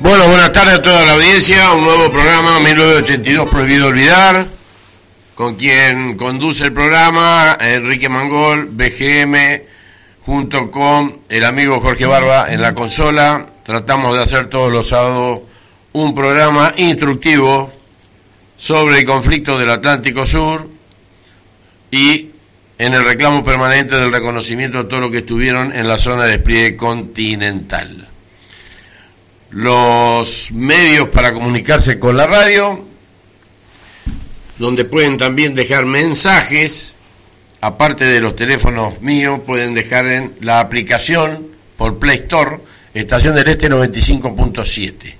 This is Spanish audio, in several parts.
Bueno, buenas tardes a toda la audiencia. Un nuevo programa 1982 Prohibido Olvidar. Con quien conduce el programa Enrique Mangol, BGM, junto con el amigo Jorge Barba en la consola. Tratamos de hacer todos los sábados un programa instructivo sobre el conflicto del Atlántico Sur y en el reclamo permanente del reconocimiento de todo lo que estuvieron en la zona de despliegue continental los medios para comunicarse con la radio, donde pueden también dejar mensajes, aparte de los teléfonos míos, pueden dejar en la aplicación por Play Store, Estación del Este 95.7.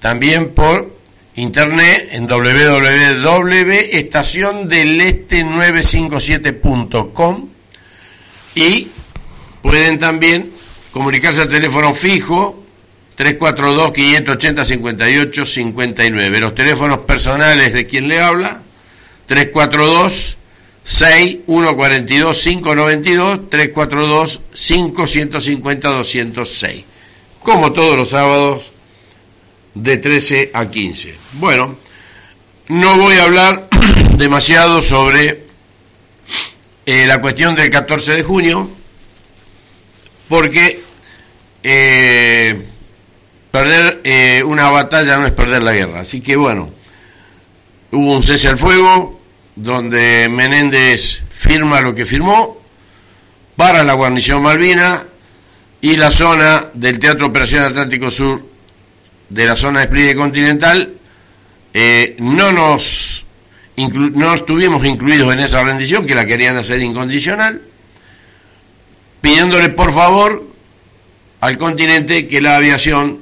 También por internet en www.estaciondeleste957.com y pueden también comunicarse al teléfono fijo 342-580-58-59. Los teléfonos personales de quien le habla, 342-6142-592, 342-5150-206. Como todos los sábados, de 13 a 15. Bueno, no voy a hablar demasiado sobre eh, la cuestión del 14 de junio, porque eh, perder eh, una batalla no es perder la guerra. Así que bueno, hubo un cese al fuego donde Menéndez firma lo que firmó para la guarnición Malvina y la zona del Teatro Operación Atlántico Sur de la zona de despliegue continental eh, no nos no estuvimos incluidos en esa rendición que la querían hacer incondicional pidiéndole por favor al continente que la aviación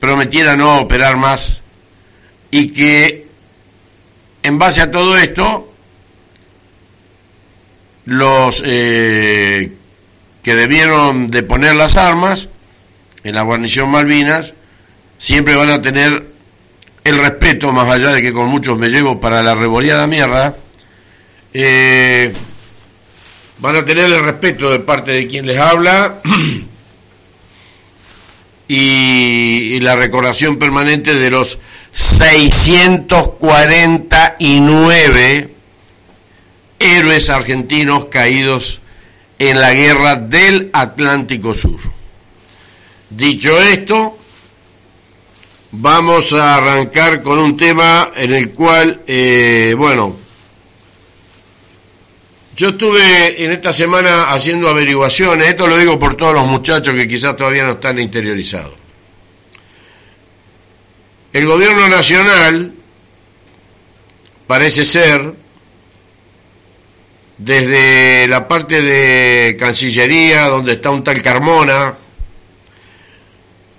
prometiera no operar más y que en base a todo esto los eh, que debieron de poner las armas en la guarnición Malvinas siempre van a tener el respeto, más allá de que con muchos me llevo para la revoleada mierda, eh, van a tener el respeto de parte de quien les habla y, la recordación permanente de los 649 héroes argentinos caídos en la guerra del Atlántico Sur. Dicho esto, vamos a arrancar con un tema en el cual, eh, bueno, yo estuve en esta semana haciendo averiguaciones, esto lo digo por todos los muchachos que quizás todavía no están interiorizados. El gobierno nacional parece ser, desde la parte de Cancillería, donde está un tal Carmona,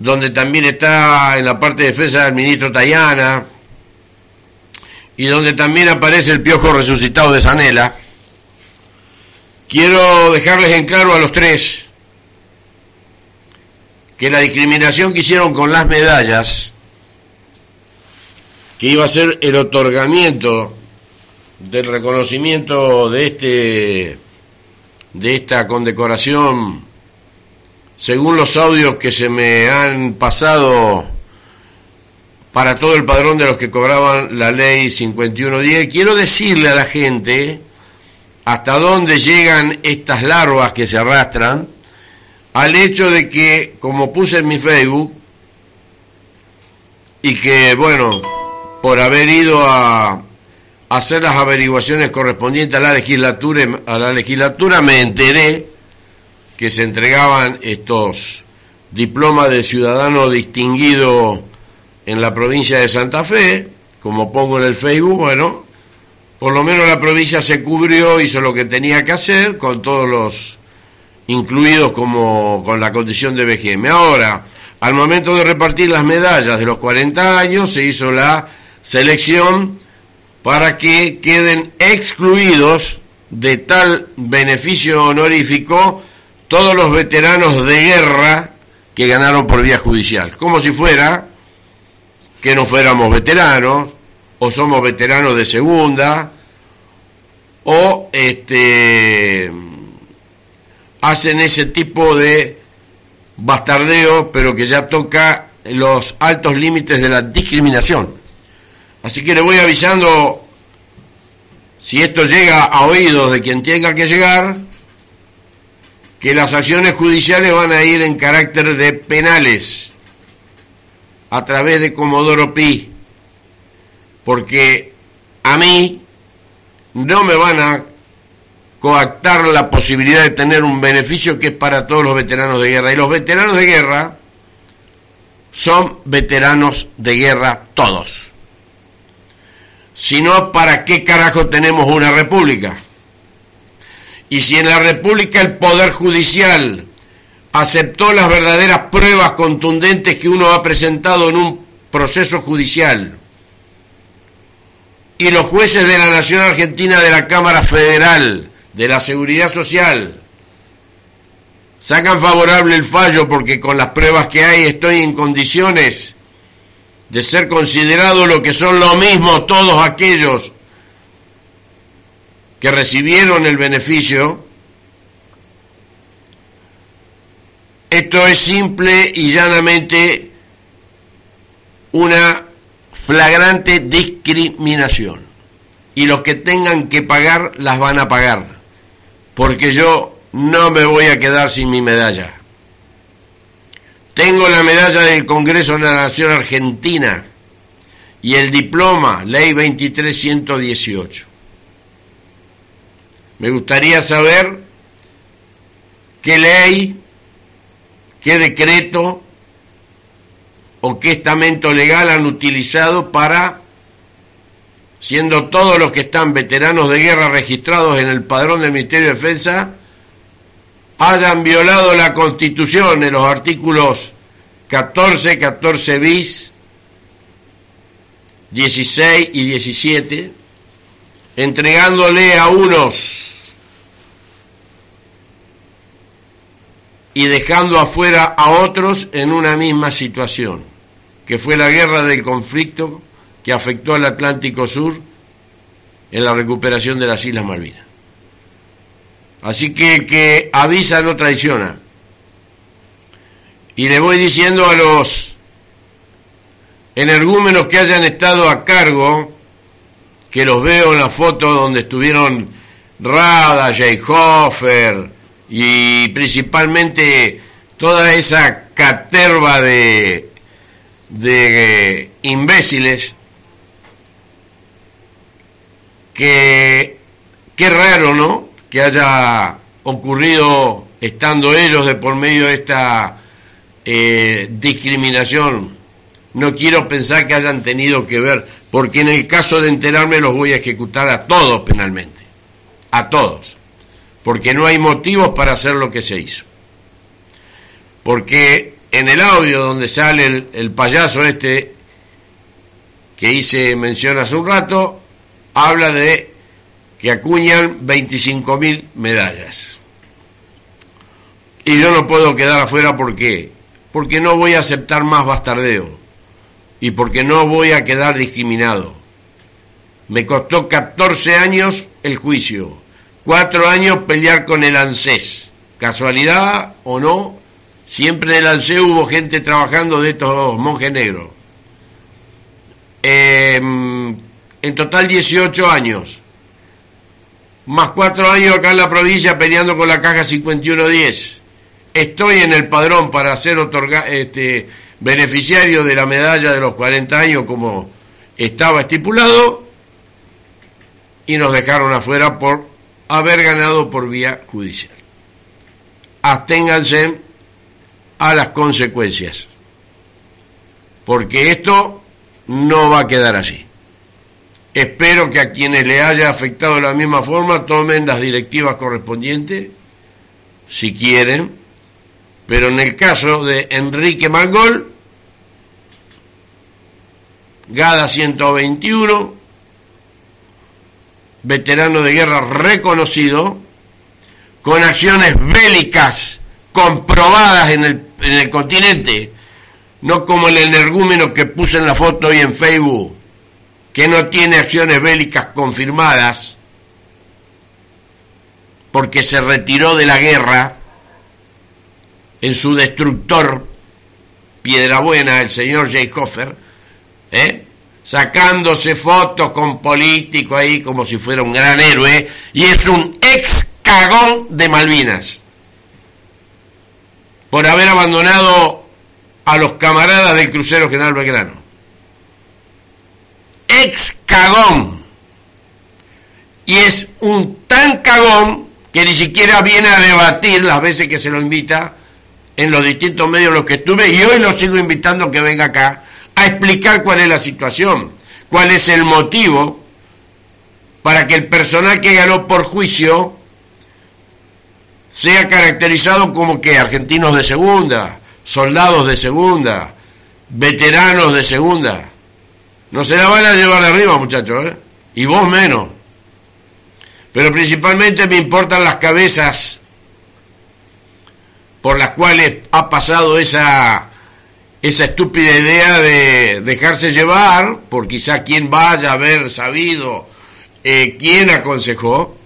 donde también está en la parte de defensa del ministro Tayana, y donde también aparece el piojo resucitado de Sanela, Quiero dejarles en claro a los tres que la discriminación que hicieron con las medallas, que iba a ser el otorgamiento del reconocimiento de este de esta condecoración según los audios que se me han pasado para todo el padrón de los que cobraban la ley 5110, quiero decirle a la gente hasta dónde llegan estas larvas que se arrastran, al hecho de que, como puse en mi Facebook, y que, bueno, por haber ido a hacer las averiguaciones correspondientes a la legislatura, a la legislatura me enteré que se entregaban estos diplomas de ciudadano distinguido en la provincia de Santa Fe, como pongo en el Facebook, bueno, por lo menos la provincia se cubrió, hizo lo que tenía que hacer, con todos los incluidos como con la condición de BGM. Ahora, al momento de repartir las medallas de los 40 años, se hizo la selección para que queden excluidos de tal beneficio honorífico todos los veteranos de guerra que ganaron por vía judicial, como si fuera que no fuéramos veteranos, o somos veteranos de segunda, o este, hacen ese tipo de bastardeo, pero que ya toca los altos límites de la discriminación. Así que le voy avisando, si esto llega a oídos de quien tenga que llegar, que las acciones judiciales van a ir en carácter de penales a través de Comodoro Pi, porque a mí no me van a coactar la posibilidad de tener un beneficio que es para todos los veteranos de guerra. Y los veteranos de guerra son veteranos de guerra todos. Si no, ¿para qué carajo tenemos una república? Y si en la república el poder judicial aceptó las verdaderas pruebas contundentes que uno ha presentado en un proceso judicial, y los jueces de la Nación Argentina de la Cámara Federal de la Seguridad Social sacan favorable el fallo porque con las pruebas que hay estoy en condiciones de ser considerado lo que son lo mismo todos aquellos que recibieron el beneficio, esto es simple y llanamente una flagrante discriminación. Y los que tengan que pagar las van a pagar porque yo no me voy a quedar sin mi medalla. Tengo la medalla del Congreso de la Nación Argentina y el diploma, ley 23118. Me gustaría saber qué ley, qué decreto o qué estamento legal han utilizado para siendo todos los que están veteranos de guerra registrados en el padrón del Ministerio de Defensa, hayan violado la Constitución en los artículos 14, 14 bis, 16 y 17, entregándole a unos y dejando afuera a otros en una misma situación, que fue la guerra del conflicto que afectó al Atlántico Sur en la recuperación de las Islas Malvinas. Así que que avisa no traiciona. Y le voy diciendo a los energúmenos que hayan estado a cargo, que los veo en la foto donde estuvieron Rada, Hoffer y principalmente toda esa caterva de, de imbéciles que qué raro, ¿no? Que haya ocurrido estando ellos de por medio de esta eh, discriminación. No quiero pensar que hayan tenido que ver, porque en el caso de enterarme los voy a ejecutar a todos penalmente, a todos, porque no hay motivos para hacer lo que se hizo. Porque en el audio donde sale el, payaso este que hice mención hace un rato, habla de que acuñan 25.000 medallas. Y yo no puedo quedar afuera porque porque no voy a aceptar más bastardeo y porque no voy a quedar discriminado. Me costó 14 años el juicio, 4 años pelear con el ANSES. Casualidad o no, siempre en el ANSES hubo gente trabajando de estos monjes negros. Eh, en total 18 años, más 4 años acá en la provincia peleando con la caja 5110. Estoy en el padrón para ser este, beneficiario de la medalla de los 40 años como estaba estipulado y nos dejaron afuera por haber ganado por vía judicial. Absténganse a las consecuencias, porque esto no va a quedar así. Espero que a quienes le haya afectado de la misma forma tomen las directivas correspondientes, si quieren, pero en el caso de Enrique Mangol, Gada 121, veterano de guerra reconocido, con acciones bélicas comprobadas en el, en el continente, no como el energúmeno que puse en la foto hoy en Facebook que no tiene acciones bélicas confirmadas porque se retiró de la guerra en su destructor Piedrabuena, el señor Jay Hoffer, ¿eh? sacándose fotos con político ahí como si fuera un gran héroe, y es un ex cagón de Malvinas, por haber abandonado a los camaradas del crucero General Belgrano. Ex cagón. Y es un tan cagón que ni siquiera viene a debatir las veces que se lo invita en los distintos medios los que estuve y hoy lo sigo invitando que venga acá a explicar cuál es la situación, cuál es el motivo para que el personal que ganó por juicio sea caracterizado como que argentinos de segunda, soldados de segunda, veteranos de segunda. No se la van a llevar arriba, muchachos, ¿eh? Y vos menos. Pero principalmente me importan las cabezas por las cuales ha pasado esa, esa estúpida idea de dejarse llevar por quizá quien vaya a haber sabido eh, quién aconsejó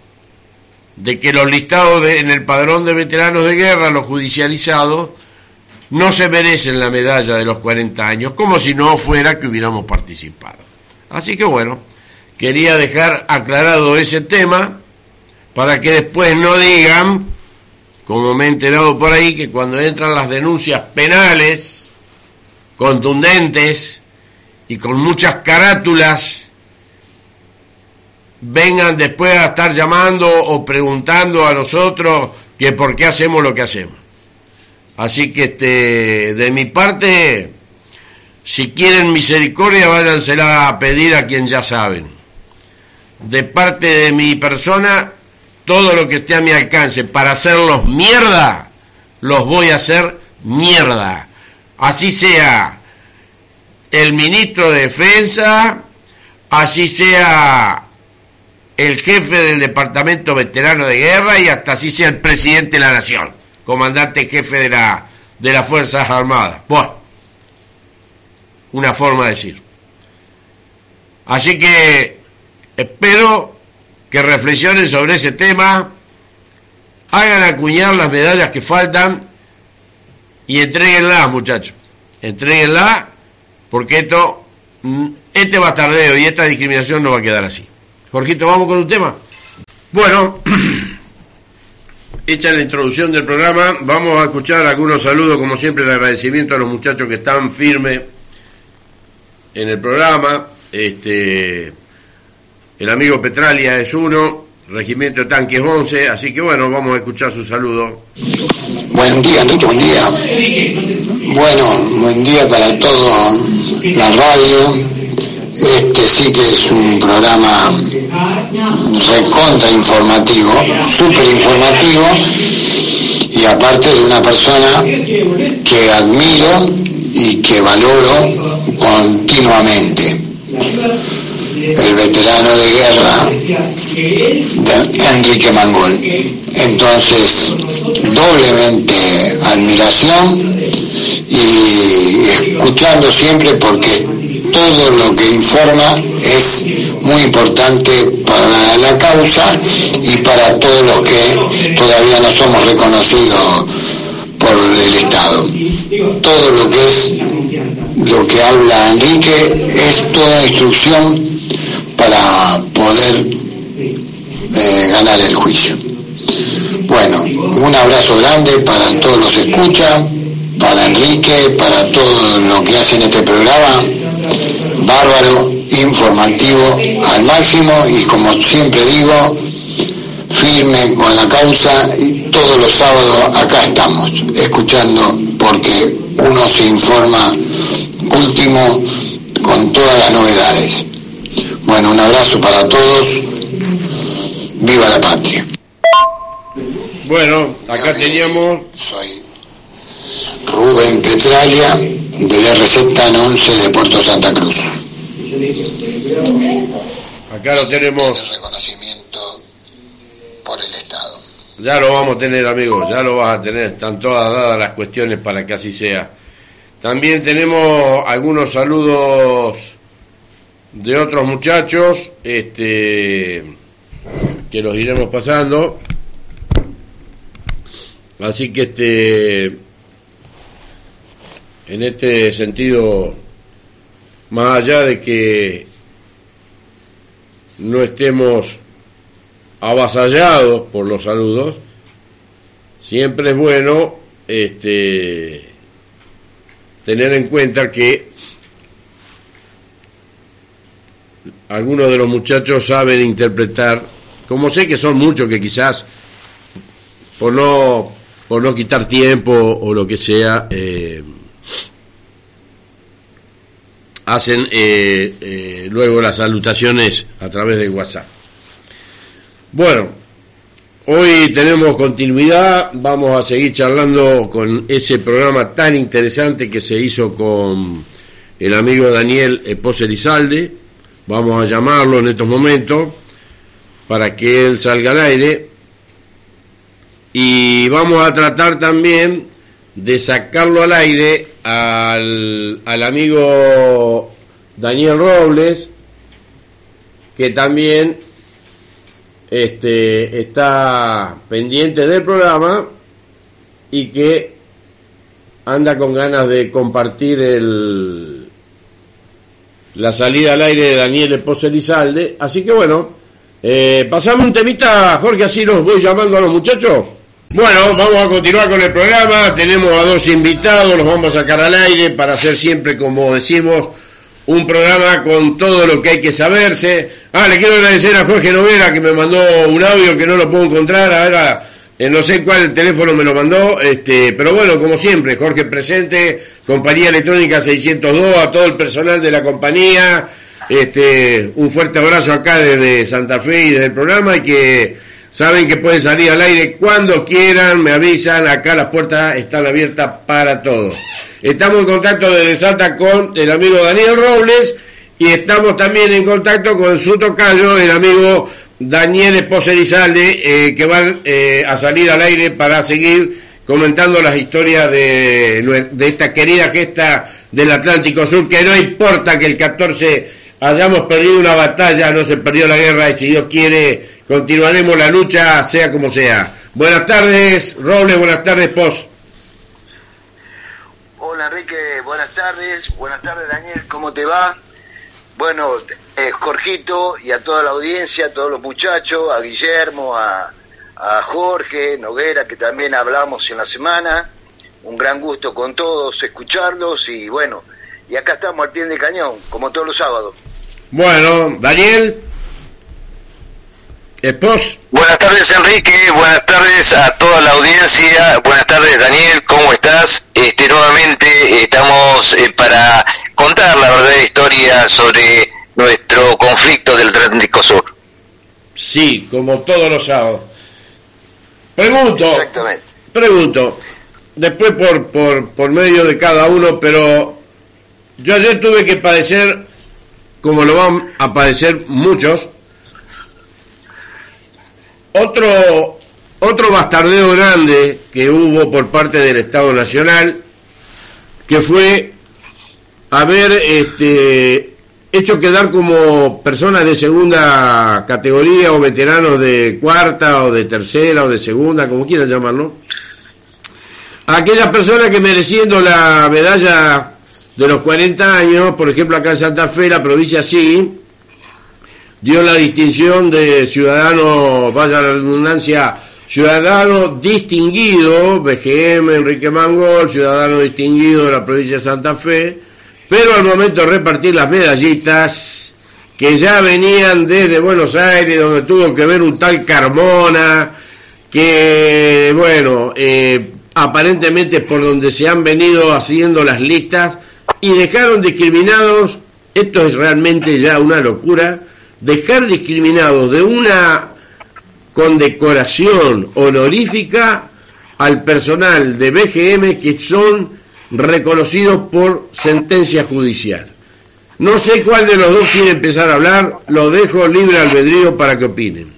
de que los listados en el padrón de veteranos de guerra, los judicializados, no se merecen la medalla de los 40 años, como si no fuera que hubiéramos participado. Así que bueno, quería dejar aclarado ese tema para que después no digan como me he enterado por ahí, que cuando entran las denuncias penales, contundentes y con muchas carátulas, vengan después a estar llamando o preguntando a nosotros que por qué hacemos lo que hacemos. Así que este, de mi parte, si quieren misericordia, váyansela a pedir a quien ya saben. De parte de mi persona, todo lo que esté a mi alcance para hacerlos mierda, los voy a hacer mierda. Así sea el ministro de Defensa, así sea el jefe del Departamento Veterano de Guerra y hasta así sea el presidente de la Nación, comandante jefe de, la, de las Fuerzas Armadas. Bueno, una forma de decir. Así que espero que reflexionen sobre ese tema, hagan acuñar las medallas que faltan y entreguenlas, muchachos. Entreguenlas, porque esto, mm, este bastardeo y esta discriminación no va a quedar así. Jorgito, vamos con un tema. Bueno, hecha la introducción del programa, vamos a escuchar algunos saludos, como siempre, el agradecimiento a los muchachos que están firmes en el programa. Este el amigo Petralia es uno, Regimiento de Tanques 11, así que bueno, vamos a escuchar su saludo. Buen día, Enrique, buen día. Bueno, buen día para todo la radio. Este sí que es un programa recontra informativo, súper informativo, y aparte de una persona que admiro y que valoro continuamente el veterano de guerra de Enrique Mangol. Entonces, doblemente admiración y escuchando siempre porque todo lo que informa es muy importante para la causa y para todos los que todavía no somos reconocidos por el Estado. Todo lo que es lo que habla Enrique es toda instrucción para poder eh, ganar el juicio. Bueno, un abrazo grande para todos los escuchas, para Enrique, para todo lo que hacen este programa, bárbaro, informativo al máximo y como siempre digo, firme con la causa y todos los sábados acá estamos, escuchando porque uno se informa último con todas las novedades. Bueno, un abrazo para todos. Viva la patria. Bueno, acá teníamos... Soy Rubén Petralia del RZ 11 de Puerto Santa Cruz. Acá lo tenemos. reconocimiento por el Estado. Ya lo vamos a tener, amigos, ya lo vas a tener. Están todas dadas las cuestiones para que así sea. También tenemos algunos saludos de otros muchachos, este, que los iremos pasando. Así que este, en este sentido, más allá de que no estemos avasallados por los saludos, siempre es bueno este, tener en cuenta que algunos de los muchachos saben interpretar, como sé que son muchos que quizás por no por no quitar tiempo o lo que sea eh, hacen eh, eh, luego las salutaciones a través de WhatsApp. Bueno, hoy tenemos continuidad, vamos a seguir charlando con ese programa tan interesante que se hizo con el amigo Daniel Poselizalde, vamos a llamarlo en estos momentos para que él salga al aire. Y vamos a tratar también de sacarlo al aire al, amigo Daniel Robles, que también este, está pendiente del programa y que anda con ganas de compartir el, la salida al aire de Daniel Esposo Elizalde. Así que bueno, eh, pasame un temita, Jorge, así los voy llamando a los muchachos. Bueno, vamos a continuar con el programa. Tenemos a dos invitados, los vamos a sacar al aire para hacer siempre, como decimos, un programa con todo lo que hay que saberse. Ah, le quiero agradecer a Jorge Novera que me mandó un audio que no lo puedo encontrar. A ver, eh, no sé cuál teléfono me lo mandó, este, pero bueno, como siempre, Jorge presente, Compañía Electrónica 602, a todo el personal de la compañía. Este, un fuerte abrazo acá desde Santa Fe y desde el programa y que Saben que pueden salir al aire cuando quieran, me avisan, acá las puertas están abiertas para todos. Estamos en contacto desde Salta con el amigo Daniel Robles y estamos también en contacto con su tocayo, el amigo Daniel Esposerizalde, eh, que van eh, a salir al aire para seguir comentando las historias de, de esta querida gesta del Atlántico Sur, que no importa que el 14 hayamos perdido una batalla, no se perdió la guerra y si Dios quiere continuaremos la lucha, sea como sea. Buenas tardes, Robles, buenas tardes, Pos. Hola, Enrique, buenas tardes. Buenas tardes, Daniel, ¿cómo te va? Bueno, eh, Jorgito y a toda la audiencia, a todos los muchachos, a Guillermo, a, a Jorge, Noguera, que también hablamos en la semana. Un gran gusto con todos escucharlos y bueno, y acá estamos al pie del cañón, como todos los sábados. Bueno, Daniel. Buenas tardes Enrique, buenas tardes a toda la audiencia, buenas tardes Daniel, ¿cómo estás? Este, nuevamente estamos eh, para contar la verdadera historia sobre nuestro conflicto del Atlántico Sur. Sí, como todos los sábados. Pregunto, Exactamente. pregunto, después por, por, por medio de cada uno, pero yo ayer tuve que padecer, como lo van a padecer muchos, otro, otro bastardeo grande que hubo por parte del Estado Nacional, que fue haber este, hecho quedar como personas de segunda categoría o veteranos de cuarta o de tercera o de segunda, como quieran llamarlo, aquellas personas que mereciendo la medalla de los 40 años, por ejemplo acá en Santa Fe, la provincia sí, dio la distinción de ciudadano, vaya la redundancia, ciudadano distinguido, BGM, Enrique Mangol, ciudadano distinguido de la provincia de Santa Fe, pero al momento de repartir las medallitas, que ya venían desde Buenos Aires, donde tuvo que ver un tal Carmona, que, bueno, eh, aparentemente por donde se han venido haciendo las listas, y dejaron discriminados, esto es realmente ya una locura, dejar discriminados de una condecoración honorífica al personal de BGM que son reconocidos por sentencia judicial. No sé cuál de los dos quiere empezar a hablar, lo dejo libre albedrío para que opinen.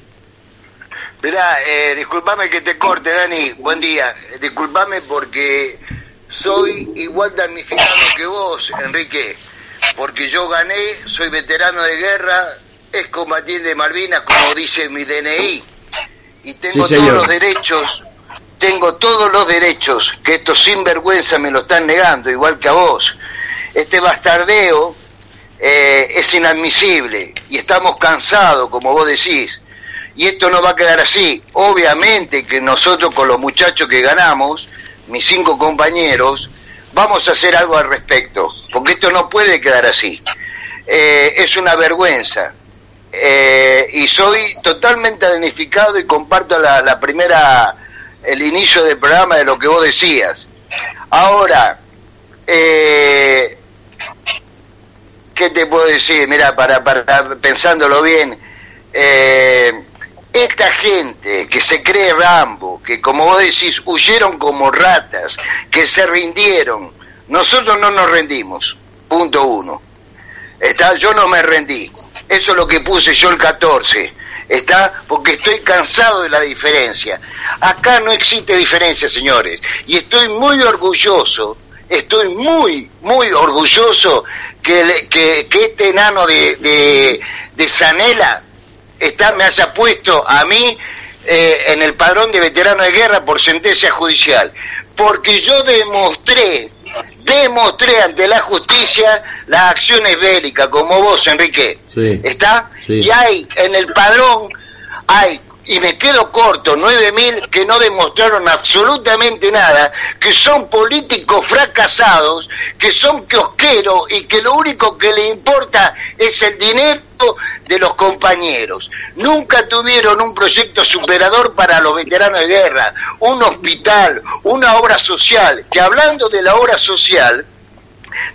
Mirá, eh, disculpame que te corte, Dani, buen día. Disculpame porque soy igual damnificado que vos, Enrique, porque yo gané, soy veterano de guerra, es combatiente de Malvinas, como dice mi DNI, y tengo todos los derechos, tengo todos los derechos, que estos sinvergüenza me lo están negando, igual que a vos. Este bastardeo eh, es inadmisible y estamos cansados, como vos decís. Y esto no va a quedar así. Obviamente que nosotros con los muchachos que ganamos, mis cinco compañeros, vamos a hacer algo al respecto, porque esto no puede quedar así. Eh, es una vergüenza. Eh, y soy totalmente danificado y comparto la, la primera el inicio del programa de lo que vos decías. Ahora, eh, ¿qué te puedo decir? Mira, para, para pensándolo bien, eh, esta gente que se cree Rambo, que como vos decís, huyeron como ratas, que se rindieron, nosotros no nos rendimos, punto uno. Está, yo no me rendí, eso es lo que puse yo el 14 ¿Está? Porque estoy cansado de la diferencia. Acá no existe diferencia, señores. Y estoy muy orgulloso, estoy muy, muy orgulloso que, este enano de, de, de Sanela me haya puesto a mí eh, en el padrón de veterano de guerra por sentencia judicial. Porque yo demostré, demostré ante la justicia las acciones bélicas, como vos, Enrique. ¿Está? Y hay en el padrón, hay, y me quedo corto, nueve mil que no demostraron absolutamente nada, que son políticos fracasados, que son kiosqueros y que lo único que le importa es el dinero de los compañeros. Nunca tuvieron un proyecto superador para los veteranos de guerra, un hospital, una obra social, que hablando de la obra social,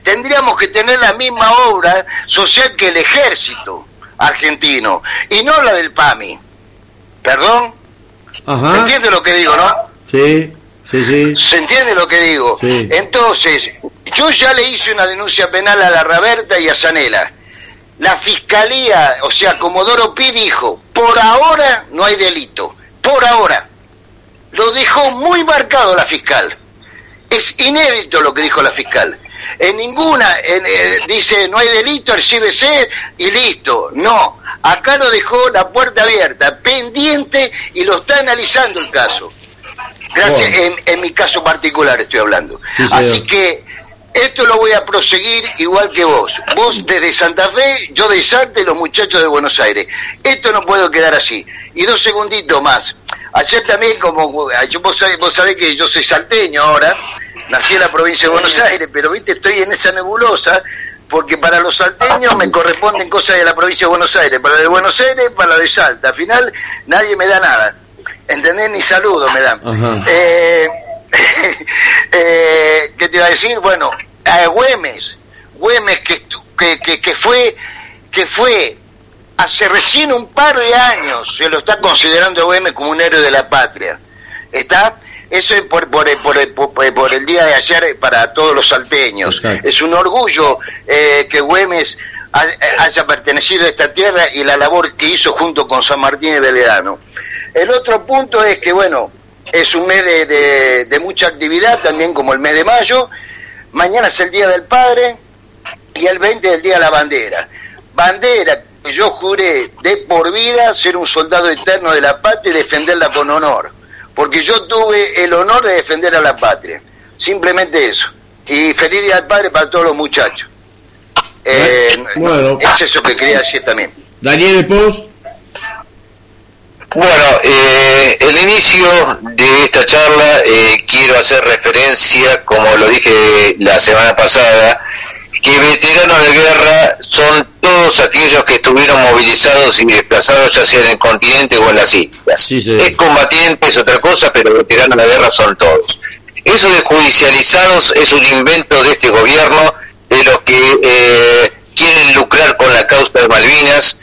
tendríamos que tener la misma obra social que el ejército argentino y no la del PAMI. ¿Perdón? ¿Se entiende lo que digo, no? Sí, sí, sí. ¿Se entiende lo que digo? Entonces, yo ya le hice una denuncia penal a la Raberta y a Zanela. La fiscalía, o sea, Comodoro Pi dijo, por ahora no hay delito, por ahora. Lo dejó muy marcado la fiscal. Es inédito lo que dijo la fiscal. En ninguna, eh, dice, no hay delito, archívese y listo. No, acá lo dejó la puerta abierta, pendiente y lo está analizando el caso. Gracias, en, mi caso particular estoy hablando. Así que esto lo voy a proseguir igual que vos. Vos desde Santa Fe, yo de Salta y los muchachos de Buenos Aires. Esto no puedo quedar así. Y dos segunditos más. Ayer también, como vos sabés, vos sabés que yo soy salteño ahora, nací en la provincia de Buenos Aires, pero viste, estoy en esa nebulosa, porque para los salteños me corresponden cosas de la provincia de Buenos Aires, para la de Buenos Aires, para la de Salta. Al final nadie me da nada, ¿entendés? Ni saludo me dan. Eh, eh, ¿Qué te iba a decir? Bueno, a Güemes, Güemes que, que, que, fue, que fue hace recién un par de años, se lo está considerando Güemes como un héroe de la patria. ¿Está? Eso es por, por, por, el día de ayer para todos los salteños. Es un orgullo eh, que Güemes haya pertenecido a esta tierra y la labor que hizo junto con San Martín y Beledano. El otro punto es que, bueno, es un mes de, de, mucha actividad, también como el mes de mayo. Mañana es el Día del Padre y el 20 es el Día de la Bandera. Bandera que yo juré de por vida ser un soldado eterno de la patria y defenderla con honor porque yo tuve el honor de defender a la patria. Simplemente eso. Y feliz día al padre para todos los muchachos. Eh, bueno, es eso que quería decir también. Daniel Post. Bueno, eh, el inicio de esta charla eh, quiero hacer referencia, como lo dije la semana pasada, que veteranos de guerra son todos aquellos que estuvieron movilizados y desplazados ya sea en el continente o en las islas. Es combatiente, es otra cosa, pero veteranos de guerra son todos. Eso de judicializados es un invento de este gobierno, de los que eh, quieren lucrar con la causa de Malvinas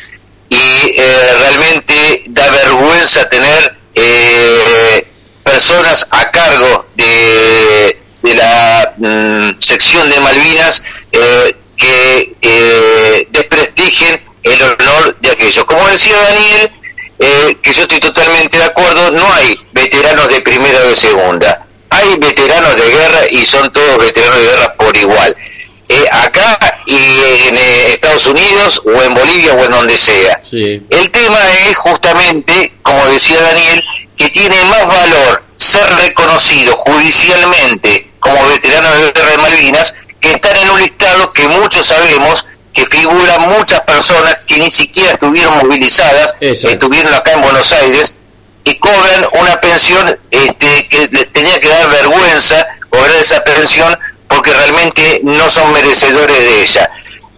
y eh, realmente da vergüenza tener eh, personas a cargo de, de la mm, sección de Malvinas eh, que eh, desprestigien el honor de aquellos. Como decía Daniel, eh, que yo estoy totalmente de acuerdo, no hay veteranos de primera o de segunda. Hay veteranos de guerra y son todos veteranos de guerra por igual. acá y en Estados Unidos o en Bolivia o en donde sea. El tema es justamente, como decía Daniel, que tiene más valor ser reconocidos judicialmente como veteranos de guerra de Malvinas, que están en un listado que muchos sabemos que figuran muchas personas que ni siquiera estuvieron movilizadas, estuvieron acá en Buenos Aires y cobran una pensión este, que les tenía que dar vergüenza cobrar esa pensión porque realmente no son merecedores de ella.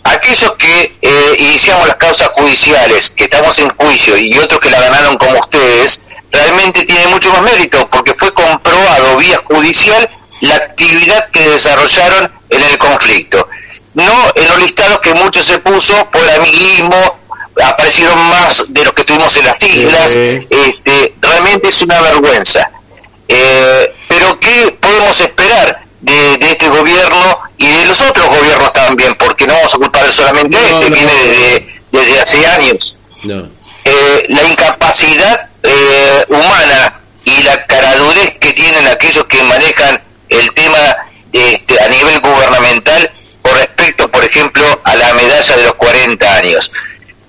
Aquellos que eh, iniciamos las causas judiciales, que estamos en juicio y otros que la ganaron como ustedes, realmente tiene mucho más mérito porque fue comprobado vía judicial la actividad que desarrollaron en el conflicto. No en los listados que muchos se puso por amiguismo, aparecieron más de los que tuvimos en las islas, este, realmente es una vergüenza. Eh, pero ¿qué podemos esperar de, este gobierno y de los otros gobiernos también? Porque no vamos a culpar solamente a este, viene desde, hace años. Eh, la incapacidad eh, humana y la caradurez que tienen aquellos que manejan el tema este, a nivel gubernamental con respecto, por ejemplo, a la medalla de los 40 años.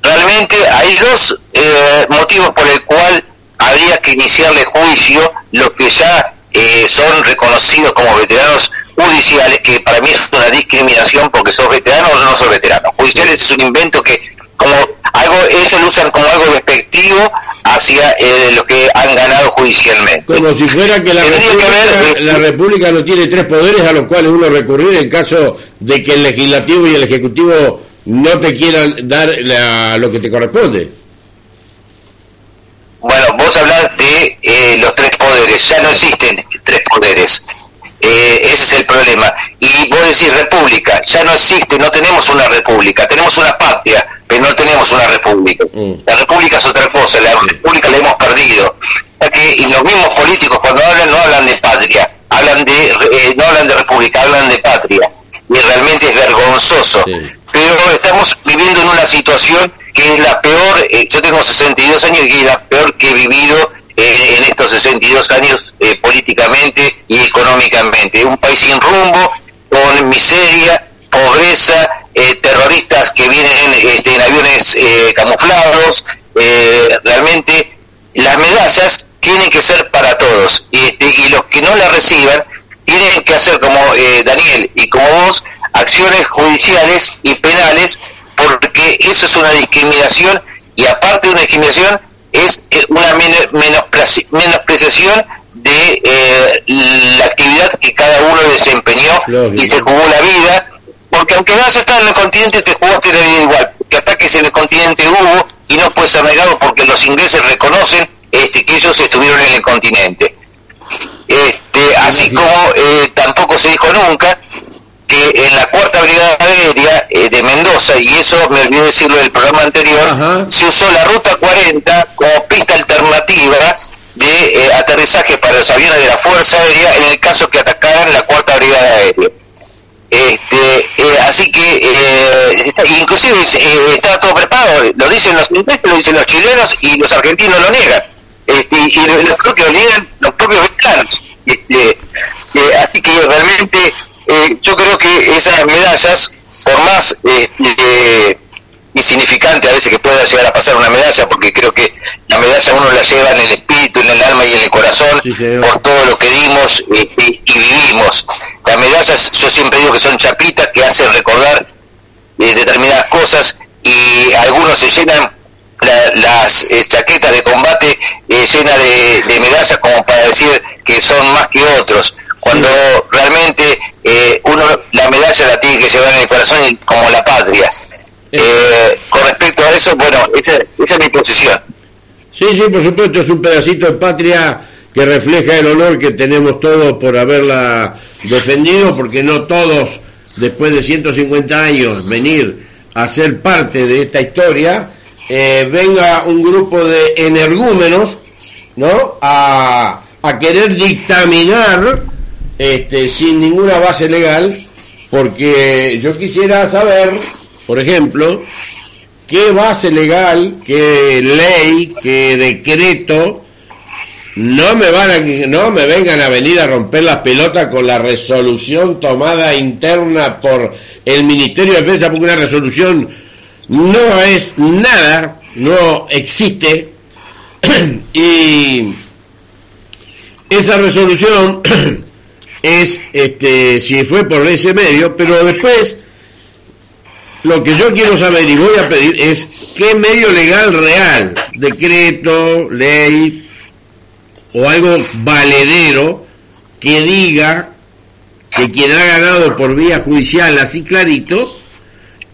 Realmente hay dos eh, motivos por el cual habría que iniciarle juicio los que ya eh, son reconocidos como veteranos judiciales, que para mí es una discriminación porque sos veterano o no sos veterano. Judiciales es un invento que como algo ellos lo usan como algo despectivo hacia eh, los que han ganado judicialmente. Como si fuera que la, república, no tiene tres poderes a los cuales uno recurrir en caso de que el legislativo y el ejecutivo no te quieran dar lo que te corresponde. Bueno, vos hablas de eh, los tres poderes, ya no existen tres poderes. Eh, ese es el problema. Y vos decís república, ya no existe, no tenemos una república, tenemos una patria, pero no tenemos una república. Mm. La república es otra cosa, la república la hemos perdido. que, y los mismos políticos cuando hablan no hablan de patria, hablan de, eh, no hablan de república, hablan de patria. Y realmente es vergonzoso. Pero estamos viviendo en una situación que es la peor, eh, yo tengo 62 años y es la peor que he vivido eh, en estos 62 años eh, políticamente y económicamente. Un país sin rumbo, con miseria, pobreza, terroristas que vienen este, en aviones camuflados, realmente las medallas tienen que ser para todos este, y los que no las reciban tienen que hacer como Daniel y como vos acciones judiciales y penales porque eso es una discriminación y aparte de una discriminación es eh, una menospreciación de eh, la actividad que cada uno desempeñó y se jugó la vida, porque aunque vas a estar en el continente te jugaste la vida igual, que ataques en el continente hubo y no puede ser negado porque los ingleses reconocen este, que ellos estuvieron en el continente. Este, así como eh, tampoco se dijo nunca que en la cuarta brigada aérea eh, de Mendoza, y eso me olvidé decirlo del programa anterior, se usó la ruta 40 como pista alternativa de eh, aterrizaje para los aviones de la Fuerza Aérea en el caso que atacaran la cuarta brigada aérea. Este, eh, así que inclusive estaba todo preparado, lo dicen los ingleses, lo dicen los chilenos y los argentinos lo niegan. Este, y los propios niegan los propios veteranos. Este, así que realmente eh, yo creo que esas medallas, por más este, insignificante a veces que pueda llegar a pasar una medalla, porque creo que la medalla uno la lleva en el espíritu, en el alma y en el corazón, por todo lo que dimos y, vivimos. Las medallas, yo siempre digo que son chapitas que hacen recordar eh, determinadas cosas y algunos se llenan las eh, chaquetas de combate llenas de medallas como para decir que son más que otros. Cuando realmente eh, uno la medalla la tiene que llevar en el corazón como la patria. Eh, con respecto a eso, bueno, esa, esa es mi posición. Sí, sí, por supuesto, es un pedacito de patria que refleja el honor que tenemos todos por haberla defendido, porque no todos, después de 150 años, venir a ser parte de esta historia, eh, venga un grupo de energúmenos, ¿no? A, a querer dictaminar este, sin ninguna base legal, porque yo quisiera saber, por ejemplo, qué base legal, qué ley, qué decreto no me van a, no me vengan a venir a romper las pelotas con la resolución tomada interna por el Ministerio de Defensa porque una resolución no es nada, no existe. Y esa resolución es, este, si fue por ese medio, pero después lo que yo quiero saber y voy a pedir es qué medio legal real, decreto, ley o algo valedero que diga que quien ha ganado por vía judicial así clarito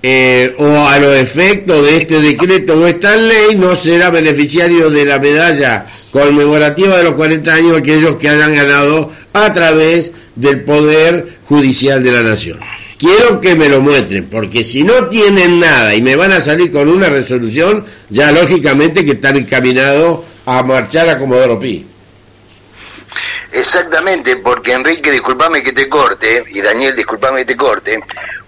eh, o a los efectos de este decreto o esta ley no será beneficiario de la medalla conmemorativa de los 40 años aquellos que hayan ganado a través del Poder Judicial de la Nación. Quiero que me lo muestren, porque si no tienen nada y me van a salir con una resolución, ya lógicamente que están encaminados a marchar a Comodoro Pi. Exactamente, porque Enrique, discúlpame que te corte, y Daniel, discúlpame que te corte,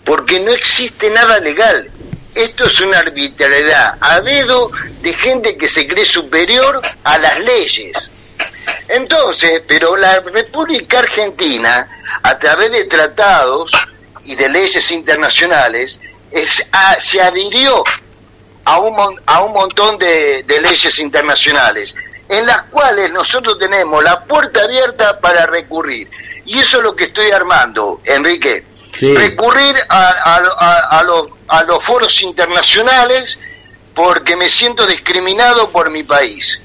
porque no existe nada legal. Esto es una arbitrariedad a dedo de gente que se cree superior a las leyes. Entonces, pero la República Argentina, a través de tratados y de leyes internacionales, se adhirió a un, a un montón de, de leyes internacionales, en las cuales nosotros tenemos la puerta abierta para recurrir. Y eso es lo que estoy armando, Enrique recurrir a, los, a los foros internacionales porque me siento discriminado por mi país.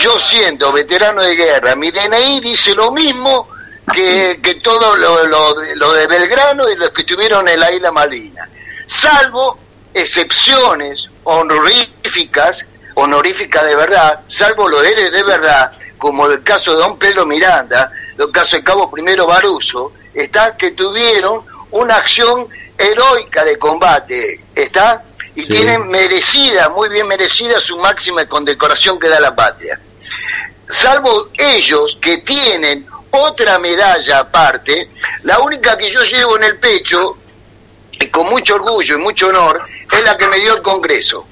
Yo siendo veterano de guerra, mi DNI dice lo mismo que, que todo lo, lo, de Belgrano y los que estuvieron en la isla Malvina, salvo excepciones honoríficas, honoríficas de verdad, salvo los eres de verdad, como el caso de Don Pedro Miranda, el caso de Cabo Primero Baruso, está que tuvieron una acción heroica de combate, ¿está? Y tienen merecida, muy bien merecida, su máxima condecoración que da la patria. Salvo ellos que tienen otra medalla aparte, la única que yo llevo en el pecho, y con mucho orgullo y mucho honor, es la que me dio el Congreso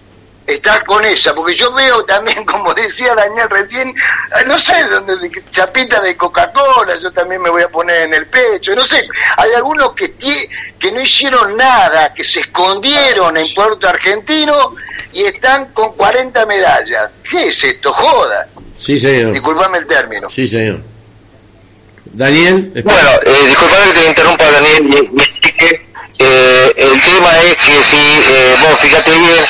estar con ella, porque yo veo también, como decía Daniel recién, eh, no sé, donde chapita de Coca-Cola, yo también me voy a poner en el pecho, no sé, hay algunos que, que no hicieron nada, que se escondieron en Puerto Argentino y están con 40 medallas. ¿Qué es esto? Joda. Sí, señor. Disculpame el término. Sí, señor. Daniel. Bueno, eh, disculpame que te interrumpa, Daniel, eh, el tema es que si eh, vos fíjate bien,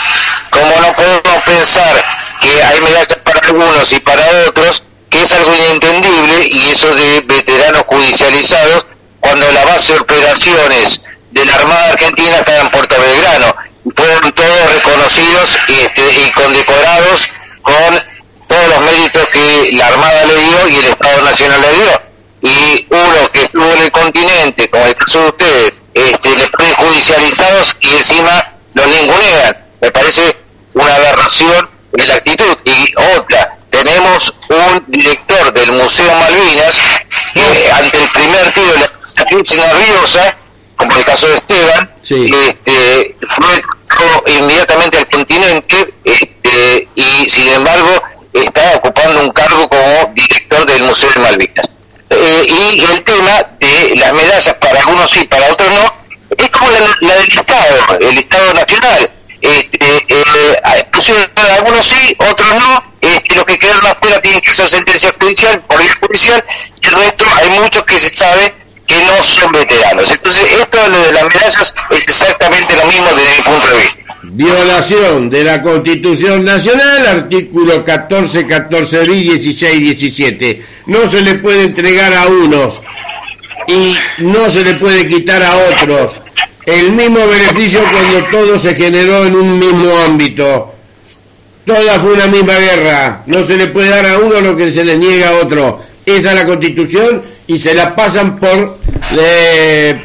como no podemos pensar que hay medallas para algunos y para otros, que es algo inentendible y eso de veteranos judicializados, cuando la base de operaciones de la Armada Argentina estaba en Puerto Belgrano. Fueron todos reconocidos este, y condecorados con todos los méritos que la Armada le dio y el Estado Nacional le dio. Y uno que estuvo en el continente, como el caso de ustedes, este, les fue judicializados y encima los ningunean. Me parece una aberración en la actitud. Y otra, tenemos un director del Museo Malvinas que ante el primer tiro de la crisis nerviosa, como el caso de Esteban, este, fue inmediatamente al continente este, y sin embargo está ocupando un cargo como director del Museo de Malvinas. Eh, y el tema de las medallas para algunos sí, para otros no, es como la, la del Estado, el Estado Nacional este, eh, algunos sí, otros no, este, los que quedaron afuera tienen que hacer sentencia judicial, por judicial, y el resto hay muchos que se sabe que no son veteranos. Entonces, esto de las medallas es exactamente lo mismo desde mi punto de vista. Violación de la Constitución Nacional, artículo 14, 14 y 16, 17. No se le puede entregar a unos y no se le puede quitar a otros el mismo beneficio cuando todo se generó en un mismo ámbito. Toda fue una misma guerra. No se le puede dar a uno lo que se le niega a otro. Esa es la constitución y se la pasan por... Eh,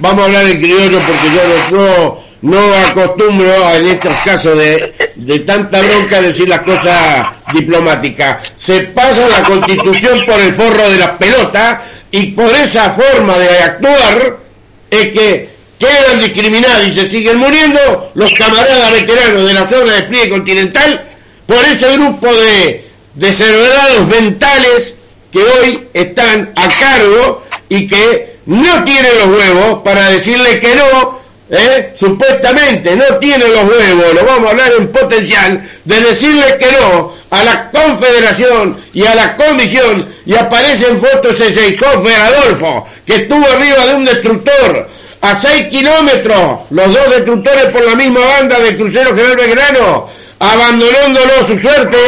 vamos a hablar en criollo porque yo no, no, acostumbro en estos casos de, de tanta bronca decir las cosas diplomáticas. Se pasa la constitución por el forro de la pelota y por esa forma de actuar es que quedan discriminados y se siguen muriendo los camaradas veteranos de la zona de despliegue continental por ese grupo de descerebrados mentales que hoy están a cargo y que no tienen los huevos para decirle que no ¿eh? supuestamente no tiene los huevos, lo vamos a hablar en potencial, de decirle que no a la confederación y a la comisión y aparece en fotos ese jefe Adolfo, que estuvo arriba de un destructor a 6 kilómetros, los dos destructores por la misma banda del crucero General Belgrano, abandonándolo su suerte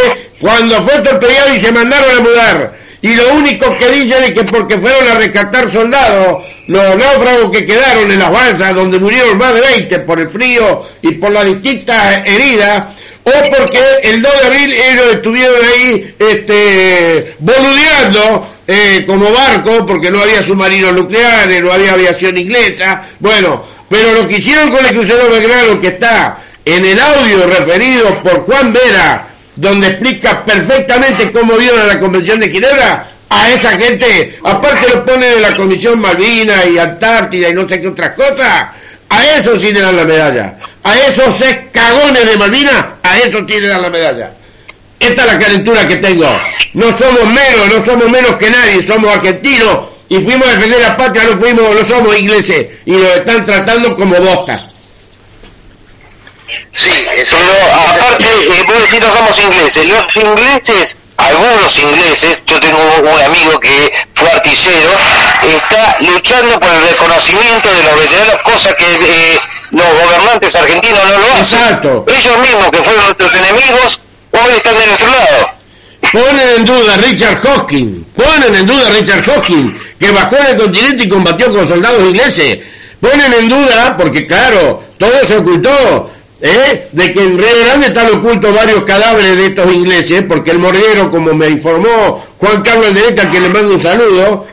cuando fue torpedeado y se mandaron a mudar. Y lo único que dicen es que porque fueron a rescatar soldados, los náufragos que quedaron en las balsas donde murieron más de 20 por el frío y por las distintas heridas, o porque el 2 de abril ellos estuvieron ahí este, boludeando eh, como barco, porque no había submarinos nucleares, no había aviación inglesa, bueno, pero lo que hicieron con el crucero Belgrano, que está en el audio referido por Juan Vera, donde explica perfectamente cómo vieron a la Convención de Ginebra, a esa gente, aparte lo pone de la Comisión Malvina y Antártida y no sé qué otras cosas, a eso sí le dan la medalla. A esos seis cagones de Malvina, a eso sí le dan la medalla. Esta es la calentura que tengo. No somos menos, no somos menos que nadie, somos argentinos y fuimos a defender la patria, no fuimos, no somos ingleses y nos están tratando como bosta. Sí, pero aparte, eh, vos decís no somos ingleses. Los ingleses, algunos ingleses, yo tengo un amigo que fue artillero, está luchando por el reconocimiento de los veteranos, cosa que eh, los gobernantes argentinos no lo hacen. Exacto. Ellos mismos, que fueron nuestros enemigos, de. Ponen en duda Richard Hawking, ponen en duda Richard Hawking, que en el continente y combatió con soldados ingleses. Ponen en duda, porque claro, todo se ocultó, ¿eh? de que en Río Grande están ocultos varios cadáveres de estos ingleses, porque el morguero, como me informó Juan Carlos Aldereca, que le mando un saludo,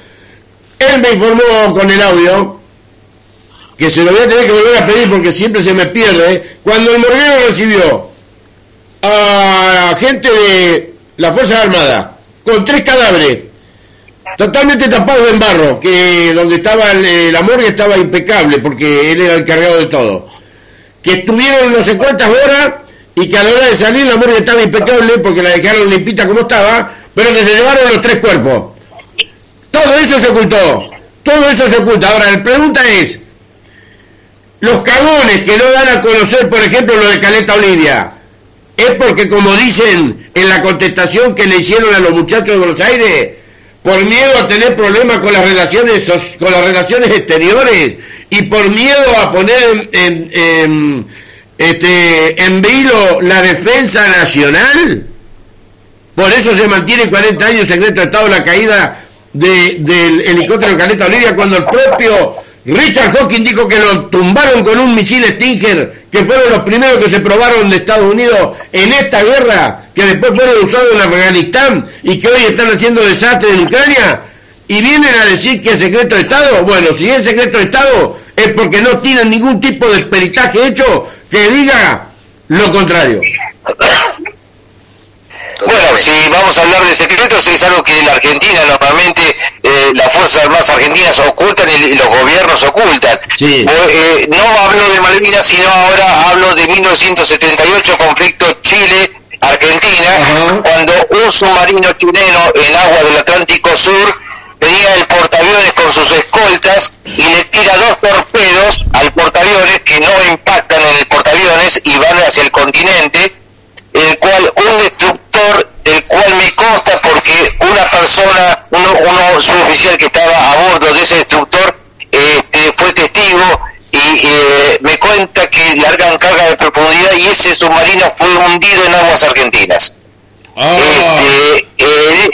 él me informó con el audio, que se lo voy a tener que volver a pedir porque siempre se me pierde, cuando el morguero recibió a gente de la Fuerza Armada con tres cadáveres, totalmente tapados en barro, que donde estaba el- la morgue estaba impecable, porque él era el cargado de todo que estuvieron no sé cuántas horas y que a la hora de salir la morgue estaba impecable porque la dejaron limpita como estaba, pero que se llevaron los tres cuerpos. Todo eso se ocultó, todo eso se oculta. Ahora, la pregunta es, los cagones que no dan a conocer, por ejemplo, lo de Caleta Olivia, es porque, como dicen en la contestación que le hicieron a los muchachos de Buenos Aires, por miedo a tener problemas con las relaciones exteriores y por miedo a poner en, en, en, este, en vilo la defensa nacional, por eso se mantiene 40 años secreto de Estado la caída de- del helicóptero Caleta Olivia cuando el propio Richard Hawking dijo que lo tumbaron con un misil Stinger, que fueron los primeros que se probaron de Estados Unidos en esta guerra, que después fueron usados en Afganistán y que hoy están haciendo desastre en Ucrania, y vienen a decir que es secreto de Estado. Bueno, si es secreto de Estado es porque no tienen ningún tipo de peritaje hecho que diga lo contrario. Bueno, si vamos a hablar de secretos, es algo que en la Argentina normalmente eh, las Fuerzas Armadas Argentinas ocultan y, los gobiernos ocultan. Sí. Vos, eh, no hablo de Malvinas, sino ahora hablo de 1978, conflicto Chile-Argentina, Ajá. cuando un submarino chileno en agua del Atlántico Sur venía el portaaviones con sus escoltas y le tira dos torpedos al portaaviones que no impactan en el portaaviones y van hacia el continente el cual un destructor, el cual me consta porque una persona, uno, uno suboficial que estaba a bordo de ese destructor, este, fue testigo y eh, me cuenta que largan carga de profundidad y ese submarino fue hundido en aguas argentinas. Este, eh,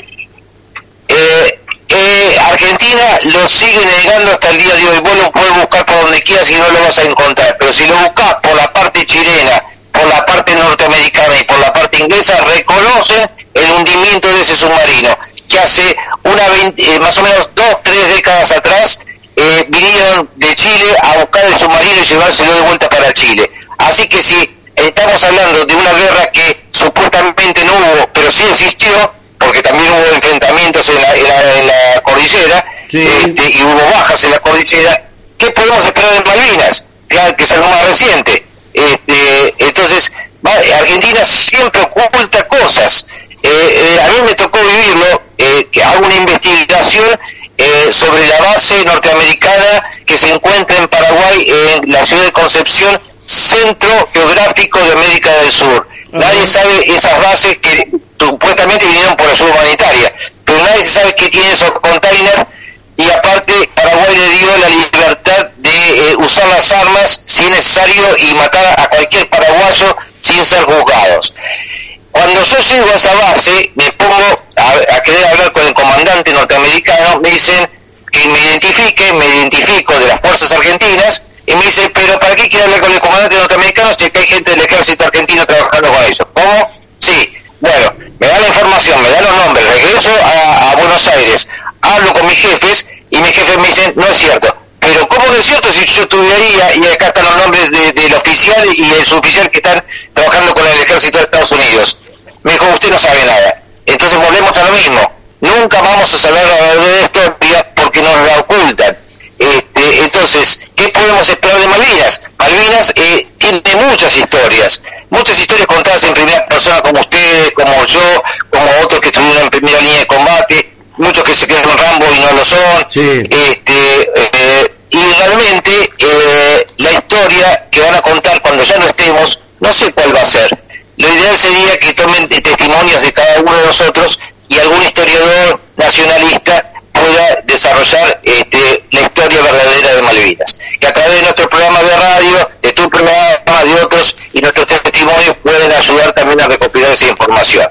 eh, eh, Argentina lo sigue negando hasta el día de hoy. Vos lo puedes buscar por donde quieras y no lo vas a encontrar. Pero si lo buscas por la parte chilena, por la parte norteamericana y por la parte inglesa, reconocen el hundimiento de ese submarino. Que hace una veinte- eh, más o menos dos, tres décadas atrás eh, vinieron de Chile a buscar el submarino y llevárselo de vuelta para Chile. Así que si estamos hablando de una guerra que supuestamente no hubo, pero sí existió, porque también hubo enfrentamientos en la, en la- en la cordillera Sí. este, y hubo bajas en la cordillera, ¿qué podemos esperar de Malvinas? Que, que es algo más reciente. Este, entonces, va- Argentina siempre oculta cosas. Eh, eh, a mí me tocó vivirlo, eh, que hago una investigación eh, sobre la base norteamericana que que se encuentra en Paraguay, en la ciudad de Concepción, centro geográfico de América del Sur. Nadie sabe esas bases que supuestamente vinieron por ayuda humanitaria, pero nadie sabe qué tiene esos containers y aparte Paraguay le dio la libertad de eh, usar las armas si es necesario y matar a cualquier paraguayo sin ser juzgados. Cuando yo llego a esa base, me pongo a, querer hablar con el comandante norteamericano, me dicen que me identifique, me identifico de las fuerzas argentinas, y me dice, pero ¿para qué quiere hablar con el comandante norteamericano si hay gente del ejército argentino trabajando con ellos? ¿Cómo? Sí, bueno, me da la información, me da los nombres, regreso a Buenos Aires, hablo con mis jefes y mis jefes me dicen, no es cierto. Pero ¿cómo no es cierto si yo estuve ahí y acá están los nombres del oficial y el suboficial que están trabajando con el ejército de Estados Unidos? Me dijo, usted no sabe nada. Entonces volvemos a lo mismo. Nunca vamos a saber la verdad de esto porque nos la ocultan. Este, entonces, ¿qué podemos esperar de Malvinas? Malvinas eh, tiene muchas historias, muchas historias contadas en primera persona como ustedes, como yo, como otros que estuvieron en primera línea de combate, muchos que se quedan en Rambo y no lo son. Este, eh, y realmente eh, la historia que van a contar cuando ya no estemos, no sé cuál va a ser. Lo ideal sería que tomen testimonios de cada uno de nosotros y algún historiador nacionalista pueda desarrollar este, la historia verdadera de Malvinas. Que a través de nuestro programa de radio, de tu programa, de otros y nuestros testimonios pueden ayudar también a recopilar esa información.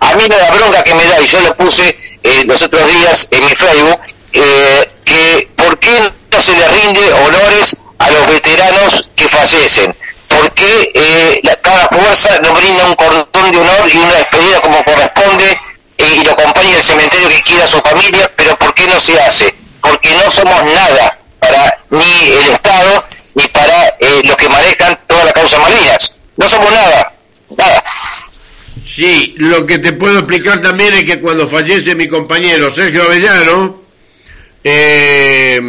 A mí la bronca que me da, y yo lo puse eh, los otros días en mi Facebook, eh, que por qué no se le rinde honores a los veteranos que fallecen. ¿Por qué eh, cada fuerza nos brinda un cordón de honor y una despedida como corresponde y lo acompaña al cementerio que quiera su familia? Pero ¿por qué no se hace? Porque no somos nada para ni el Estado ni para los que manejan toda la causa Malvinas. No somos nada, nada. Sí, lo que te puedo explicar también es que cuando fallece mi compañero Sergio Avellano, eh,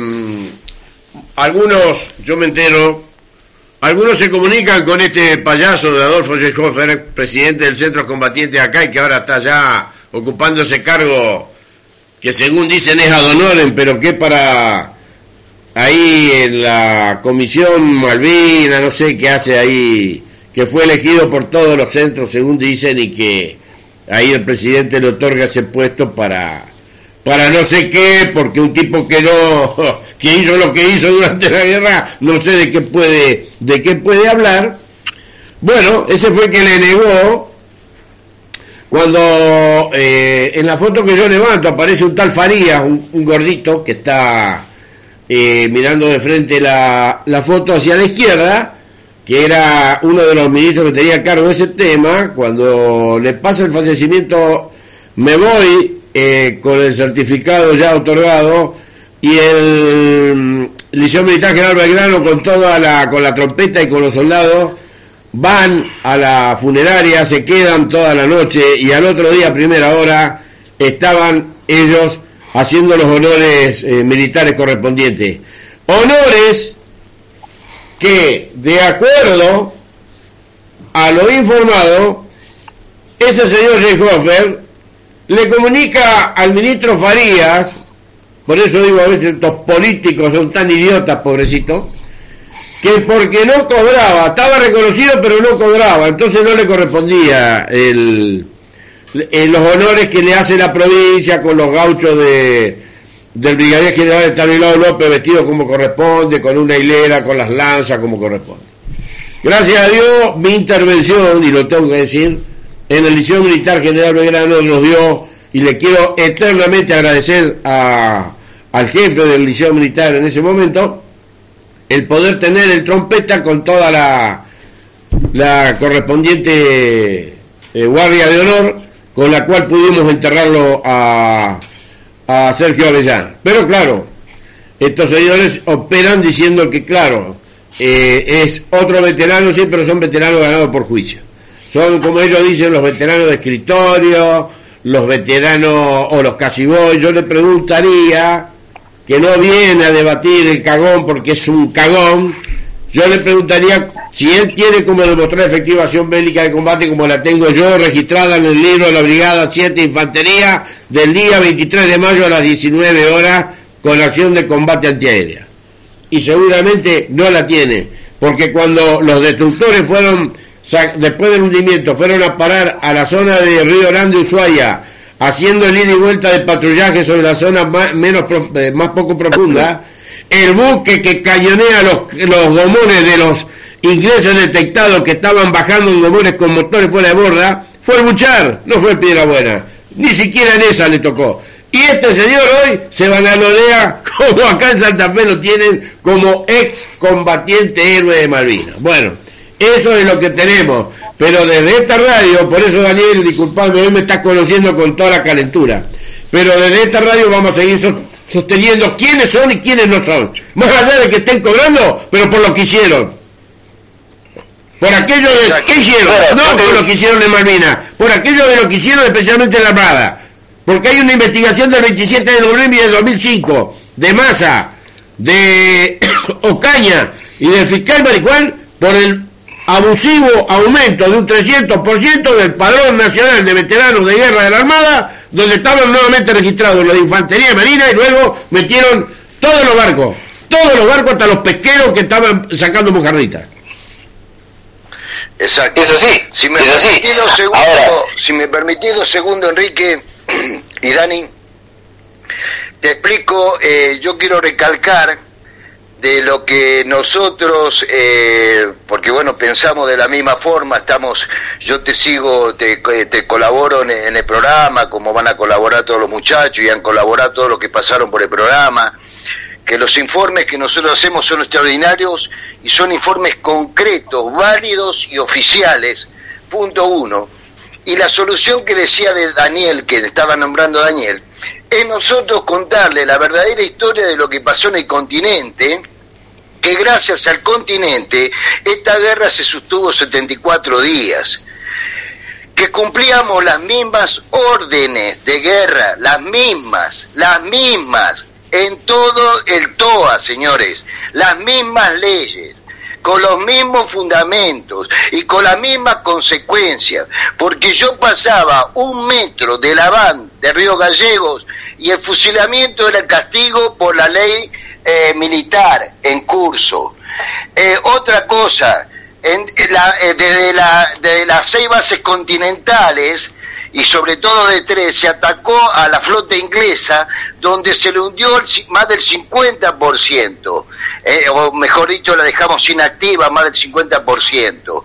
algunos, yo me entero, algunos se comunican con este payaso de Adolfo Scheffer, presidente del centro combatiente acá y que ahora está ya ocupando ese cargo que según dicen es ad pero que para ahí en la comisión Malvina, no sé qué hace ahí que fue elegido por todos los centros, según dicen, y que ahí el presidente le otorga ese puesto para para no sé qué, porque un tipo que no, que hizo lo que hizo durante la guerra, no sé de qué puede, de qué puede hablar. Bueno, ese fue el que le negó cuando eh, en la foto que yo levanto aparece un tal Farías, un, gordito que está eh, mirando de frente la, la foto hacia la izquierda, que era uno de los ministros que tenía cargo de ese tema, cuando le pasa el fallecimiento, me voy eh, con el certificado ya otorgado y el mm, Liceo Militar General Belgrano con toda la, con la trompeta y con los soldados van a la funeraria, se quedan toda la noche y al otro día, primera hora, estaban ellos haciendo los honores eh, militares correspondientes. Honores que, de acuerdo a lo informado, ese señor Seehofer le comunica al ministro Farías, por eso digo a veces estos políticos son tan idiotas, pobrecito, que porque no cobraba, estaba reconocido pero no cobraba, entonces no le correspondía el, los honores que le hace la provincia con los gauchos de, del brigadier general Estanislao López vestido como corresponde, con una hilera, con las lanzas como corresponde. Gracias a Dios, mi intervención, y lo tengo que decir, en el Liceo Militar General Belgrano nos dio, y le quiero eternamente agradecer a, al jefe del Liceo Militar en ese momento, el poder tener el trompeta con toda la, la correspondiente eh, guardia de honor, con la cual pudimos enterrarlo a a Sergio Avellán. Pero claro, estos señores operan diciendo que, claro, eh, es otro veterano, sí, pero son veteranos ganados por juicio. Son, como ellos dicen, los veteranos de escritorio, los veteranos o los casi voy. Yo le preguntaría, que no viene a debatir el cagón porque es un cagón, yo le preguntaría si él tiene como demostrar efectiva acción bélica de combate como la tengo yo, registrada en el libro de la Brigada 7 Infantería del día 23 de mayo a las 19 horas con acción de combate antiaérea. y seguramente no la tiene, porque cuando los destructores fueron, después del hundimiento, fueron a parar a la zona de Río Grande, Ushuaia, haciendo el ida y vuelta de patrullaje sobre la zona más, menos, eh, más poco profunda, el buque que cañonea los, los gomones de los ingleses detectados que estaban bajando en gomones con motores fuera de borda, fue el Buchar, no fue Piedra Buena. Ni siquiera en esa le tocó. Y este señor hoy se vanalodea como acá en Santa Fe lo tienen como ex combatiente héroe de Malvinas. Bueno, eso es lo que tenemos. Pero desde esta radio, por eso Daniel, disculpame, hoy me estás conociendo con toda la calentura. Pero desde esta radio vamos a seguir sosteniendo quiénes son y quiénes no son. Más allá de que estén cobrando, pero por lo que hicieron. Por aquello de... ¿Qué hicieron? No por lo que hicieron en Malvinas, por aquello de lo que hicieron especialmente en la Armada. Porque hay una investigación del 27 de noviembre de 2005 de Massa, de Ocaña y del fiscal Maricuán por el abusivo aumento de un 300% del padrón nacional de veteranos de guerra de la Armada, donde estaban nuevamente registrados los de Infantería Marina y luego metieron todos los barcos, todos los barcos hasta los pesqueros que estaban sacando mojarditas. Exacto. Es así. Si me es si me permitís dos segundos, Enrique y Dani, te explico, eh, yo quiero recalcar de lo que nosotros, eh, porque bueno, pensamos de la misma forma, estamos, yo te sigo, te, te colaboro en, en, el programa, como van a colaborar todos los muchachos y han colaborado todos los que pasaron por el programa, que los informes que nosotros hacemos son extraordinarios y son informes concretos, válidos y oficiales, punto uno. Y la solución que decía de Daniel, que estaba nombrando Daniel, es nosotros contarle la verdadera historia de lo que pasó en el continente, que gracias al continente esta guerra se sostuvo 74 días, que cumplíamos las mismas órdenes de guerra, las mismas, las mismas, en todo el TOA, señores, las mismas leyes con los mismos fundamentos y con las mismas consecuencias, porque yo pasaba un metro de la van de Río Gallegos y el fusilamiento era el castigo por la ley eh, militar en curso. Eh, otra cosa, en, eh, desde las seis bases continentales, y sobre todo de tres, se atacó a la flota inglesa, donde se le hundió más del 50%, eh, o mejor dicho, la dejamos inactiva más del 50%.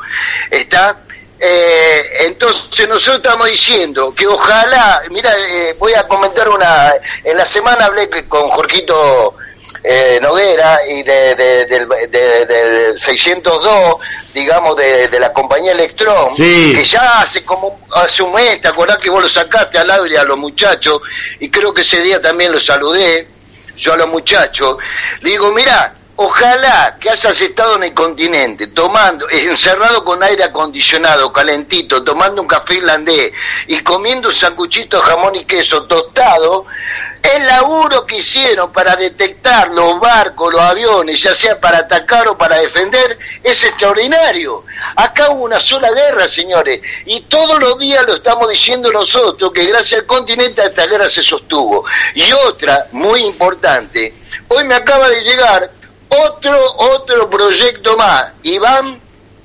¿Está? Eh, entonces nosotros estamos diciendo que ojalá, mira, eh, voy a comentar una, en la semana hablé con Jorgito eh, Noguera y de, del 602, digamos, de, la compañía Electron, que ya hace como hace un mes, ¿te acordás que vos lo sacaste al aire a los muchachos? Y creo que ese día también lo saludé, yo a los muchachos. Le digo, mira, Ojalá que hayas estado en el continente, tomando, encerrado con aire acondicionado, calentito, tomando un café irlandés y comiendo un sanguchito de jamón y queso tostado, el laburo que hicieron para detectar los barcos, los aviones, ya sea para atacar o para defender, es extraordinario. Acá hubo una sola guerra, señores, y todos los días lo estamos diciendo nosotros, que gracias al continente esta guerra se sostuvo. Y otra, muy importante, hoy me acaba de llegar otro, otro proyecto más. Iván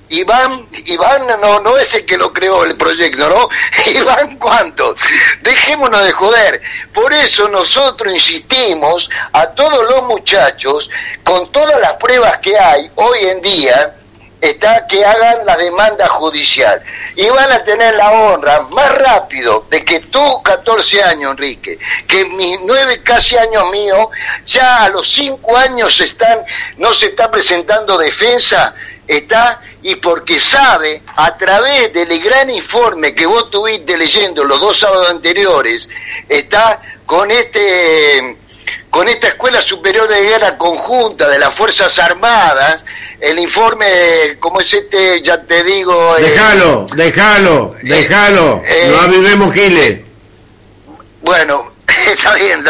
Iván, Iván no, no es el que lo creó el proyecto, ¿no? Iván, ¿cuánto? Dejémonos de joder. Por eso nosotros insistimos a todos los muchachos, con todas las pruebas que hay hoy en día, está que hagan la demanda judicial y van a tener la honra más rápido de que tú 14 años Enrique que mis nueve casi años míos ya a los cinco años están no se está presentando defensa está y porque sabe a través del gran informe que vos tuviste leyendo los dos sábados anteriores está con este con esta Escuela Superior de Guerra Conjunta de las Fuerzas Armadas, el informe, como es este, ya te digo... Eh, déjalo, déjalo, eh, déjalo, eh, no avivemos Giles. Bueno, está bien,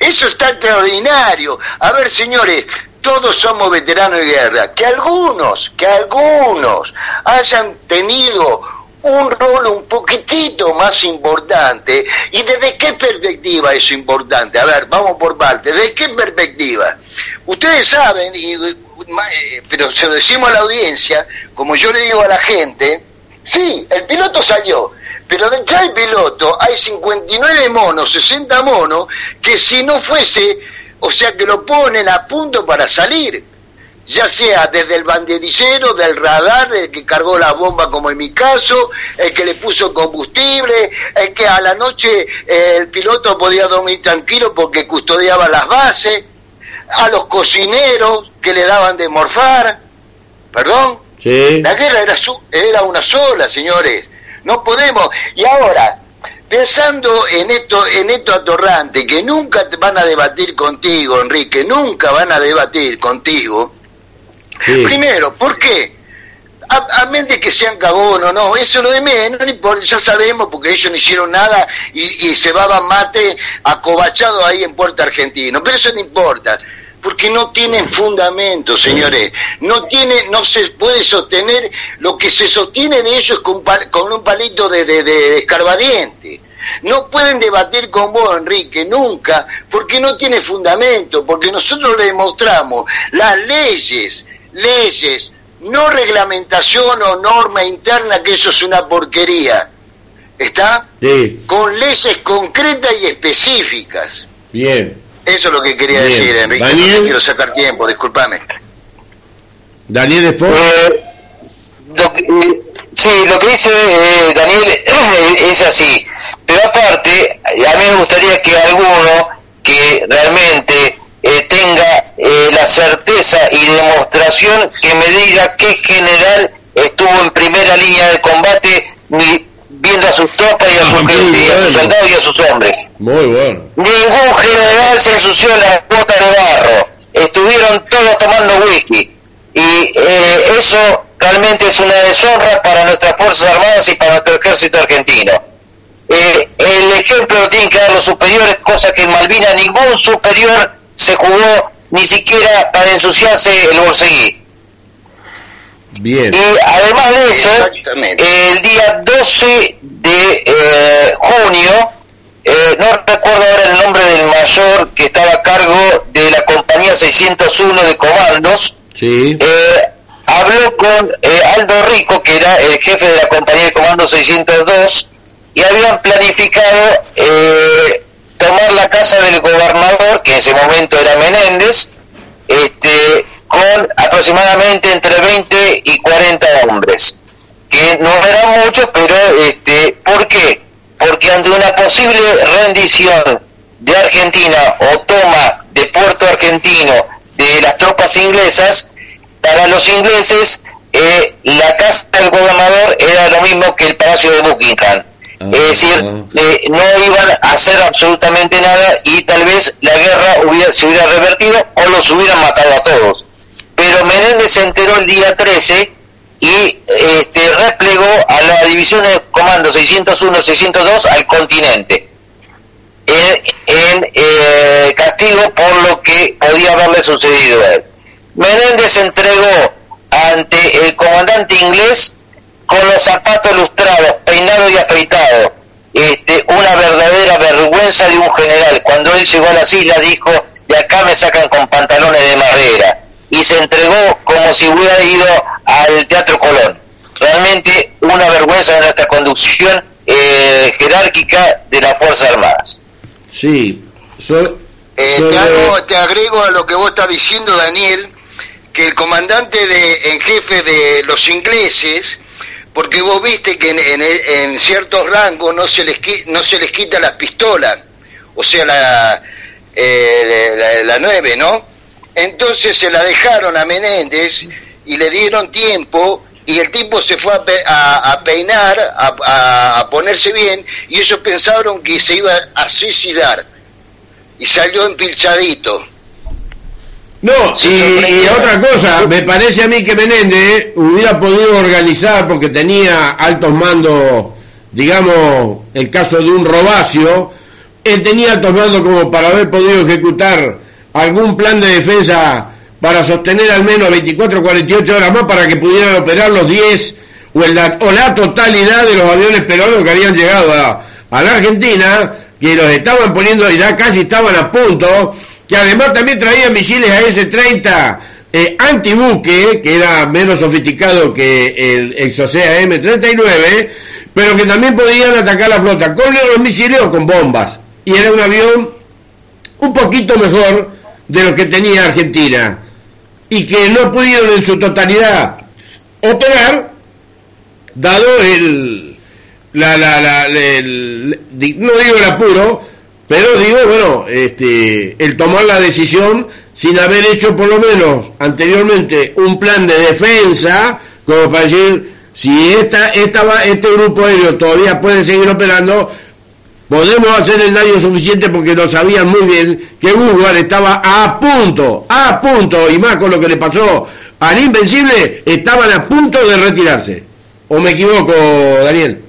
eso está extraordinario. A ver, señores, todos somos veteranos de guerra, que algunos, que algunos hayan tenido un rol un poquitito más importante. ¿Y desde qué perspectiva es importante? A ver, vamos por parte. ¿Desde qué perspectiva? Ustedes saben, eh, pero se lo decimos a la audiencia, como yo le digo a la gente, sí, el piloto salió, pero ya el piloto hay 59 monos, 60 monos, que si no fuese, o sea que lo ponen a punto para salir. Ya sea desde el banderillero, del radar, el que cargó la bomba como en mi caso, el que le puso combustible, el que a la noche eh, el piloto podía dormir tranquilo porque custodiaba las bases, a los cocineros que le daban de morfar, perdón, la guerra era, era una sola, señores, no podemos, y ahora, pensando en esto, en esto atorrante, que nunca van a debatir contigo, Enrique, nunca van a debatir contigo, Primero, ¿por qué? A, menos de que sean cagonos, no, eso lo de menos, ya sabemos porque ellos no hicieron nada y, se va mate acobachado ahí en Puerto Argentino, pero eso no importa, porque no tienen fundamento, señores, no tiene, no se puede sostener, lo que se sostiene de ellos con, con un palito de, de, de escarbadiente. No pueden debatir con vos, Enrique, nunca, porque no tiene fundamento, porque nosotros le demostramos las leyes, leyes, no reglamentación o norma interna, que eso es una porquería. ¿Está? Sí. Con leyes concretas y específicas. Bien. Eso es lo que quería decir, Enrique. Daniel. No quiero sacar tiempo, discúlpame. Daniel después. Eh, eh, sí, lo que dice eh, Daniel es así. Pero aparte, a mí me gustaría que alguno que realmente eh, tenga eh, la certeza y demostración que me diga qué general estuvo en primera línea de combate viendo a sus tropas y a, sus, sus soldados y a sus hombres. Muy bueno. Ningún general se ensució la botas de barro. Estuvieron todos tomando whisky. Y eh, eso realmente es una deshonra para nuestras Fuerzas Armadas y para nuestro ejército argentino. el ejemplo lo tienen que dar los superiores, cosa que en Malvinas ningún superior se jugó ni siquiera para ensuciarse el bolsillo. Bien. Y además de eso, el día 12 de eh, junio, eh, no recuerdo ahora el nombre del mayor que estaba a cargo de la compañía 601 de comandos, sí. eh, habló con eh, Aldo Rico, que era el jefe de la compañía de comandos 602, y habían planificado eh, tomar la casa del gobernador, que en ese momento era Menéndez, este, con aproximadamente entre 20 y 40 hombres, que no eran muchos, pero este, ¿por qué? Ante una posible rendición de Argentina o toma de Puerto Argentino de las tropas inglesas, para los ingleses eh, la casa del gobernador era lo mismo que el Palacio de Buckingham es decir, eh, no iban a hacer absolutamente nada y tal vez la guerra hubiera, se hubiera revertido o los hubieran matado a todos. Pero Menéndez se enteró el día 13 y este, replegó a la división de comando 601-602 al continente en, eh, castigo por lo que podía haberle sucedido a él. Menéndez entregó ante el comandante inglés con los zapatos lustrados, peinado y afeitado. Este, una verdadera vergüenza de un general. Cuando él llegó a las islas dijo, de acá me sacan con pantalones de madera. Y se entregó como si hubiera ido al Teatro Colón. Realmente una vergüenza de nuestra conducción eh, jerárquica de las Fuerzas Armadas. Sí, eh, te, te agrego a lo que vos estás diciendo, Daniel, que el comandante de, en jefe de los ingleses porque vos viste que en, ciertos rangos no se les no se les quita las pistolas, o sea la eh, la, 9, ¿no? Entonces se la dejaron a Menéndez y le dieron tiempo y el tipo se fue a, peinar, a, a, ponerse bien y ellos pensaron que se iba a suicidar y salió empilchadito. No, y, otra cosa, me parece a mí que Menéndez hubiera podido organizar, porque tenía altos mandos, digamos, el caso de un robacio, él tenía altos mandos como para haber podido ejecutar algún plan de defensa para sostener al menos 24 o 48 horas más para que pudieran operar los 10 o, o la totalidad de los aviones peruanos que habían llegado a, la Argentina, que los estaban poniendo, ya casi estaban a punto, que además también traían misiles a S-30 eh, antibuque, que era menos sofisticado que el Exocea M-39, pero que también podían atacar la flota con los misiles o con bombas. Y era un avión un poquito mejor de lo que tenía Argentina. Y que no pudieron en su totalidad operar, dado el, la, la, la, no digo el apuro, pero digo, bueno, este, el tomar la decisión sin haber hecho por lo menos anteriormente un plan de defensa, como para decir, si esta, esta, este grupo aéreo todavía puede seguir operando, podemos hacer el daño suficiente porque lo sabían muy bien que Woodward estaba a punto, a punto, y más con lo que le pasó al Invencible, estaban a punto de retirarse. ¿O me equivoco, Daniel?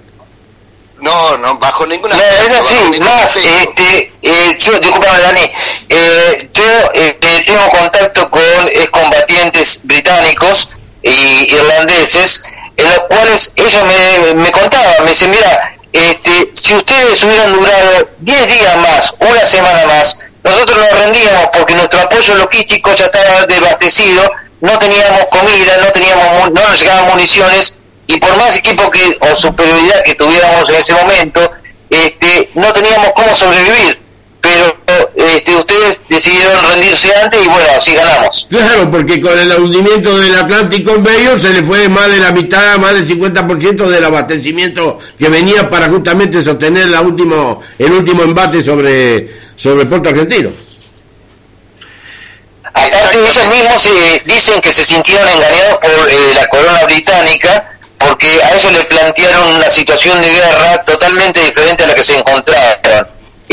No, no, bajo ninguna... No, es así, más, este, eh, yo, disculpame Dani, eh, yo eh, tengo contacto con excombatientes británicos y irlandeses, en los cuales ellos me, me contaban, me dicen, mira, este, si ustedes hubieran durado 10 días más, una semana más, nosotros nos rendíamos porque nuestro apoyo logístico ya estaba desabastecido, no teníamos comida, no teníamos no nos llegaban municiones y por más equipo que o superioridad que tuviéramos en ese momento, este, no teníamos cómo sobrevivir. Pero este, ustedes decidieron rendirse antes y bueno, así ganamos. Claro, porque con el hundimiento del Atlántico en se le fue más de la mitad, más del 50% del abastecimiento que venía para justamente sostener la último, el último embate sobre, sobre Puerto Argentino. Aparte ellos mismos eh, dicen que se sintieron engañados por eh, la corona británica porque a ellos le plantearon una situación de guerra totalmente diferente a la que se encontraron.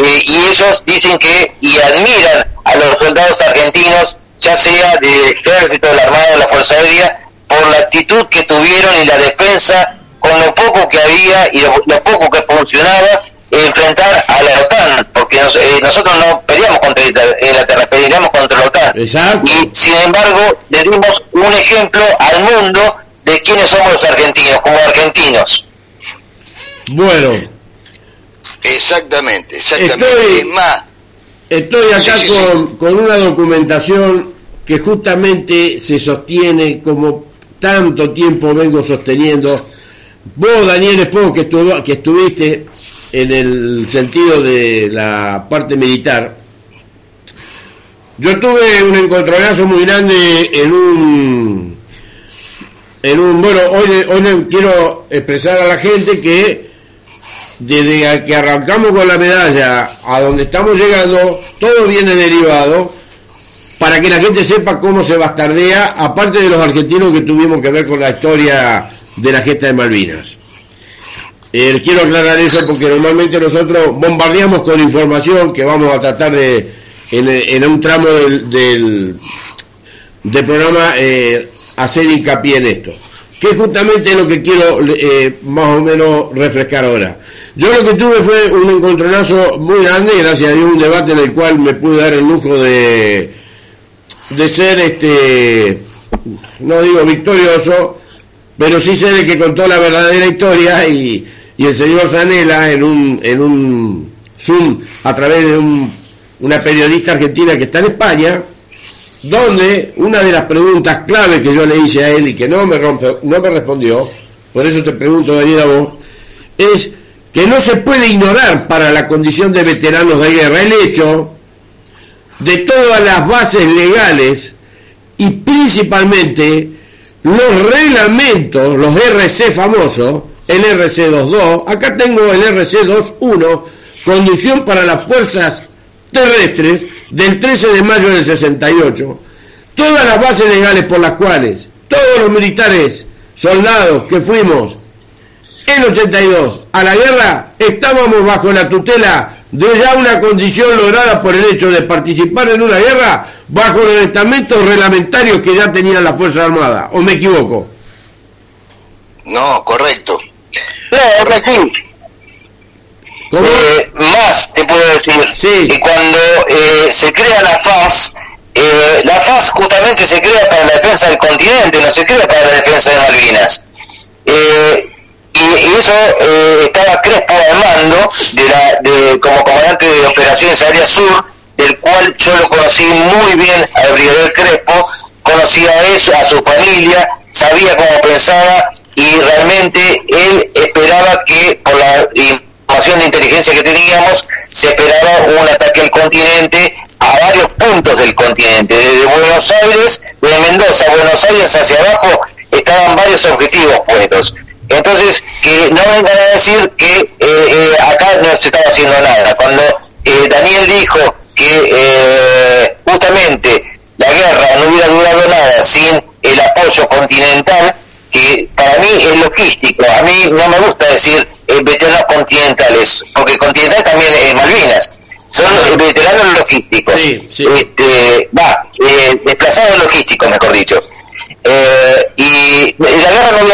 Eh, y ellos dicen que y admiran a los soldados argentinos, ya sea del ejército, de la armada, de la fuerza aérea, por la actitud que tuvieron y la defensa con lo poco que había y lo, poco que funcionaba enfrentar a la OTAN, porque eh, nosotros no peleamos contra Inglaterra, peleamos contra la OTAN. Y sin embargo, le dimos un ejemplo al mundo de quiénes somos los argentinos, como argentinos. Bueno. Exactamente, exactamente. Estoy, estoy acá con, con una documentación que justamente se sostiene como tanto tiempo vengo sosteniendo. Vos, Daniel Espo, que, que estuviste en el sentido de la parte militar, yo tuve un encontronazo muy grande en un en un bueno hoy hoy quiero expresar a la gente que desde que arrancamos con la medalla a donde estamos llegando todo viene derivado para que la gente sepa cómo se bastardea aparte de los argentinos que tuvimos que ver con la historia de la gesta de Malvinas eh, quiero aclarar eso porque normalmente nosotros bombardeamos con información que vamos a tratar de en, un tramo del, del, programa eh, hacer hincapié en esto, que justamente es lo que quiero eh, más o menos refrescar ahora. Yo lo que tuve fue un encontronazo muy grande, gracias a Dios, un debate en el cual me pude dar el lujo de, de ser, este, no digo victorioso, pero sí sé de que contó la verdadera historia y, y el señor Zanella en un, en un Zoom a través de un, una periodista argentina que está en España, donde una de las preguntas clave que yo le hice a él y que no me, rompe, no me respondió, por eso te pregunto, Daniel, a vos, es que no se puede ignorar para la condición de veteranos de guerra. El hecho de todas las bases legales y principalmente los reglamentos, los RC famosos, el RC22, acá tengo el RC21, conducción para las fuerzas terrestres, del 13 de mayo del 68, todas las bases legales por las cuales todos los militares, soldados que fuimos en 82 a la guerra, estábamos bajo la tutela de ya una condición lograda por el hecho de participar en una guerra bajo los estamentos reglamentarios que ya tenían la Fuerza Armada, ¿o me equivoco? No, correcto. No, es eh, más te puedo decir que cuando eh, se crea la FAS, eh, la FAS justamente se crea para la defensa del continente, no se crea para la defensa de Malvinas. Eso eh, estaba Crespo al mando de la, de, como comandante de operaciones Área Sur, del cual yo lo conocí muy bien al brigadier Crespo, conocía a eso, a su familia, sabía cómo pensaba y realmente él esperaba que por la información de inteligencia que teníamos se esperaba un ataque al continente a varios puntos del continente, desde Buenos Aires, de Mendoza Buenos Aires hacia abajo estaban varios objetivos puestos. Entonces, que no vengan a decir que eh, eh, acá no se estaba haciendo nada. Cuando eh, Daniel dijo que justamente la guerra no hubiera durado nada sin el apoyo continental, que para mí es logístico. A mí no me gusta decir veteranos continentales, porque continental también es Malvinas. Son veteranos logísticos. Este, va, desplazados logísticos, mejor dicho. Y la guerra no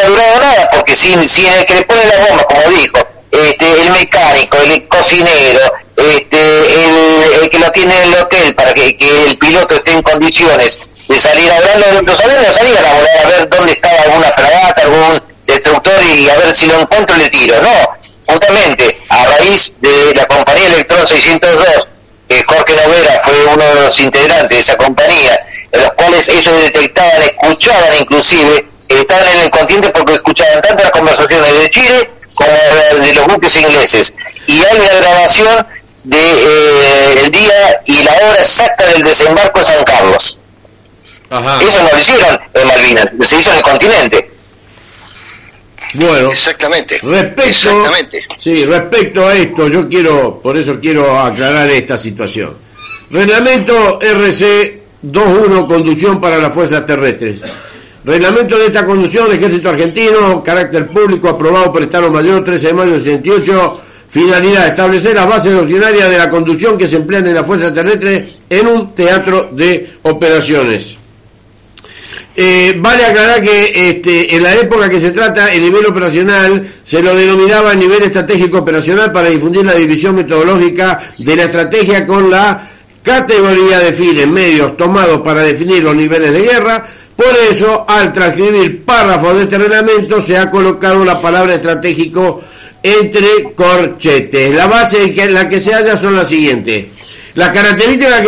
sin, sin el que le pone la bomba, como dijo, este, el mecánico, el cocinero, este, el, que lo tiene en el hotel para que, el piloto esté en condiciones de salir a volar, los aviones no salían a volar a ver dónde estaba alguna fragata, algún destructor y a ver si lo encuentro le tiro, no, justamente a raíz de la compañía Electron 602 que Jorge Novera fue uno de los integrantes de esa compañía, en los cuales ellos detectaban, escuchaban inclusive, estaban en el continente porque escuchaban tanto las conversaciones de Chile como de, los buques ingleses. Y hay una grabación de eh, el día y la hora exacta del desembarco en San Carlos. Eso no lo hicieron en Malvinas, se hizo en el continente. Bueno, exactamente. Respecto, Sí, respecto a esto, yo quiero, por eso quiero aclarar esta situación. Reglamento RC 21, conducción para las fuerzas terrestres. Reglamento de esta conducción, Ejército Argentino, carácter público, aprobado por Estado Mayor 13 de mayo de 68. Finalidad, establecer las bases doctrinarias de la conducción que se emplean en la fuerza terrestre en un teatro de operaciones. Eh, vale aclarar que este, en la época que se trata, el nivel operacional se lo denominaba nivel estratégico operacional para difundir la división metodológica de la estrategia con la categoría de fines medios tomados para definir los niveles de guerra. Por eso, al transcribir párrafos de este reglamento, se ha colocado la palabra estratégico entre corchetes. La base en la que se halla son las siguientes. Las características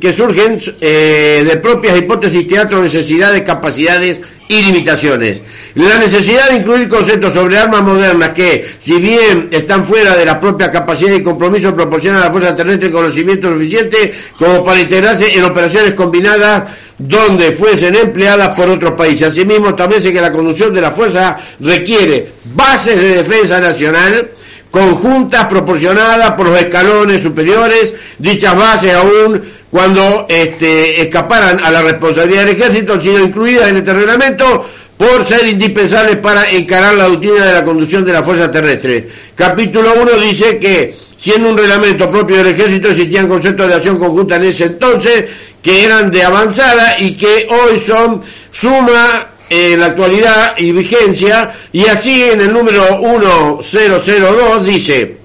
que surgen, eh, de propias hipótesis, teatro, necesidades, capacidades y limitaciones. La necesidad de incluir conceptos sobre armas modernas que, si bien están fuera de la propia capacidad y compromiso, proporcionan a la fuerza terrestre conocimiento suficiente como para integrarse en operaciones combinadas donde fuesen empleadas por otros países. Asimismo, establece que la conducción de la fuerza requiere bases de defensa nacional, conjuntas proporcionadas por los escalones superiores, dichas bases aún cuando este, escaparan a la responsabilidad del ejército han sido incluidas en este reglamento por ser indispensables para encarar la rutina de la conducción de la fuerza terrestre. Capítulo 1 dice que, siendo un reglamento propio del ejército, existían conceptos de acción conjunta en ese entonces que eran de avanzada y que hoy son suma en la actualidad y vigencia, y así en el número 1002 dice,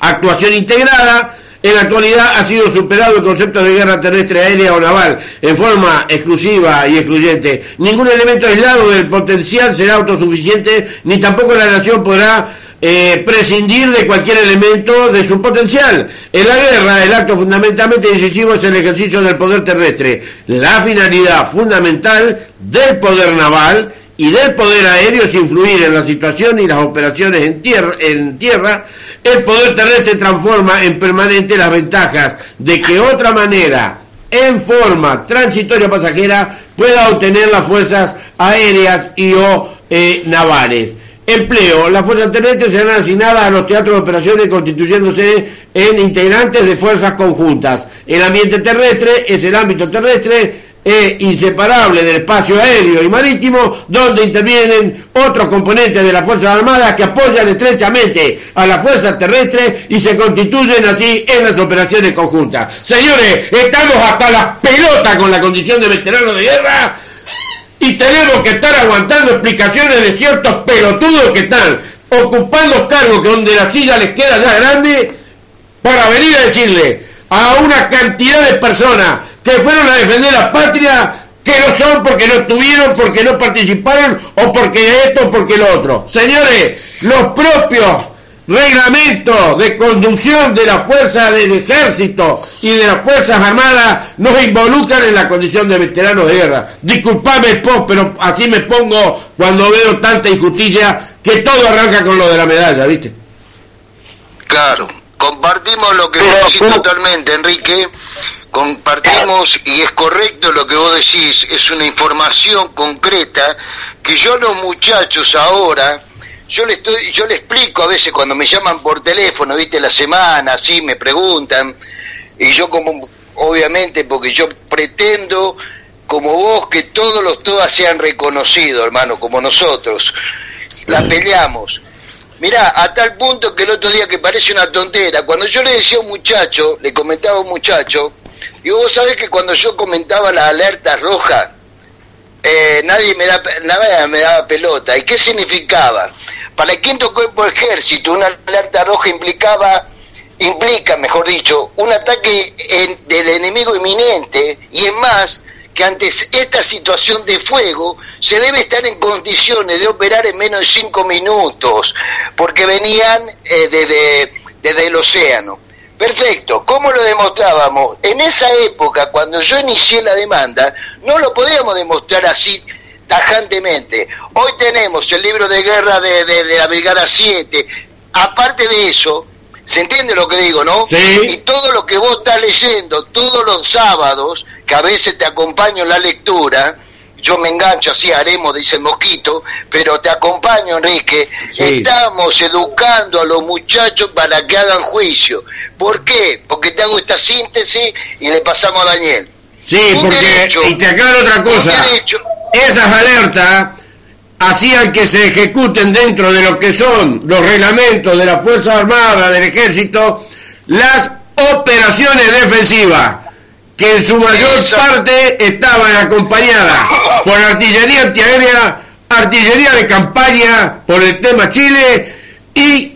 actuación integrada, en la actualidad ha sido superado el concepto de guerra terrestre, aérea o naval en forma exclusiva y excluyente. Ningún elemento aislado del potencial será autosuficiente, ni tampoco la nación podrá eh, prescindir de cualquier elemento de su potencial. En la guerra, el acto fundamentalmente decisivo es el ejercicio del poder terrestre. La finalidad fundamental del poder naval y del poder aéreo es influir en la situación y las operaciones en tierra. El poder terrestre transforma en permanente las ventajas de que otra manera, en forma transitoria pasajera, pueda obtener las fuerzas aéreas y o eh, navales. Empleo. Las fuerzas terrestres serán asignadas a los teatros de operaciones constituyéndose en integrantes de fuerzas conjuntas. El ambiente terrestre es el ámbito terrestre e inseparable del espacio aéreo y marítimo, donde intervienen otros componentes de las Fuerzas Armadas que apoyan estrechamente a las fuerzas terrestres y se constituyen así en las operaciones conjuntas. Señores, estamos hasta la pelota con la condición de veteranos de guerra y tenemos que estar aguantando explicaciones de ciertos pelotudos que están ocupando cargos que donde la silla les queda ya grande para venir a decirle a una cantidad de personas que fueron a defender la patria que no son porque no estuvieron, porque no participaron o porque esto o porque lo otro. Señores, los propios reglamentos de conducción de la fuerza del ejército y de las fuerzas armadas nos involucran en la condición de veteranos de guerra. Disculpame, Pop, pero así me pongo cuando veo tanta injusticia que todo arranca con lo de la medalla, ¿viste? Claro, compartimos lo que vos decís totalmente, Enrique. Compartimos y es correcto lo que vos decís, es una información concreta que yo los muchachos ahora, yo le estoy, yo le explico a veces cuando me llaman por teléfono, viste, la semana, así me preguntan, y yo como, obviamente, porque yo pretendo, como vos, que todos los todas sean reconocidos, hermano, como nosotros. La peleamos. Mirá, a tal punto que el otro día que parece una tontera, cuando yo le decía a un muchacho, le comentaba a un muchacho, y vos sabés que cuando yo comentaba las alertas rojas, eh, nadie me da, nada me daba pelota. ¿Y qué significaba? Para el quinto cuerpo ejército, una alerta roja implicaba, implica, mejor dicho, un ataque del enemigo inminente y es más que ante esta situación de fuego se debe estar en condiciones de operar en menos de cinco minutos, porque venían eh, desde el océano. Perfecto, ¿cómo lo demostrábamos? En esa época, cuando yo inicié la demanda, no lo podíamos demostrar así tajantemente. Hoy tenemos el libro de guerra de, la Brigada 7. Aparte de eso, ¿se entiende lo que digo, no? Sí. Y todo lo que vos estás leyendo todos los sábados, que a veces te acompaño en la lectura, yo me engancho así, haremos, dice mosquito, pero te acompaño, Enrique. Estamos educando a los muchachos para que hagan juicio. ¿Por qué? Porque te hago esta síntesis y le pasamos a Daniel. Sí, porque, y te aclaro otra cosa, esas alertas hacían que se ejecuten dentro de lo que son los reglamentos de la Fuerza Armada, del Ejército, las operaciones defensivas que en su mayor parte estaban acompañadas por artillería antiaérea, artillería de campaña por el tema Chile y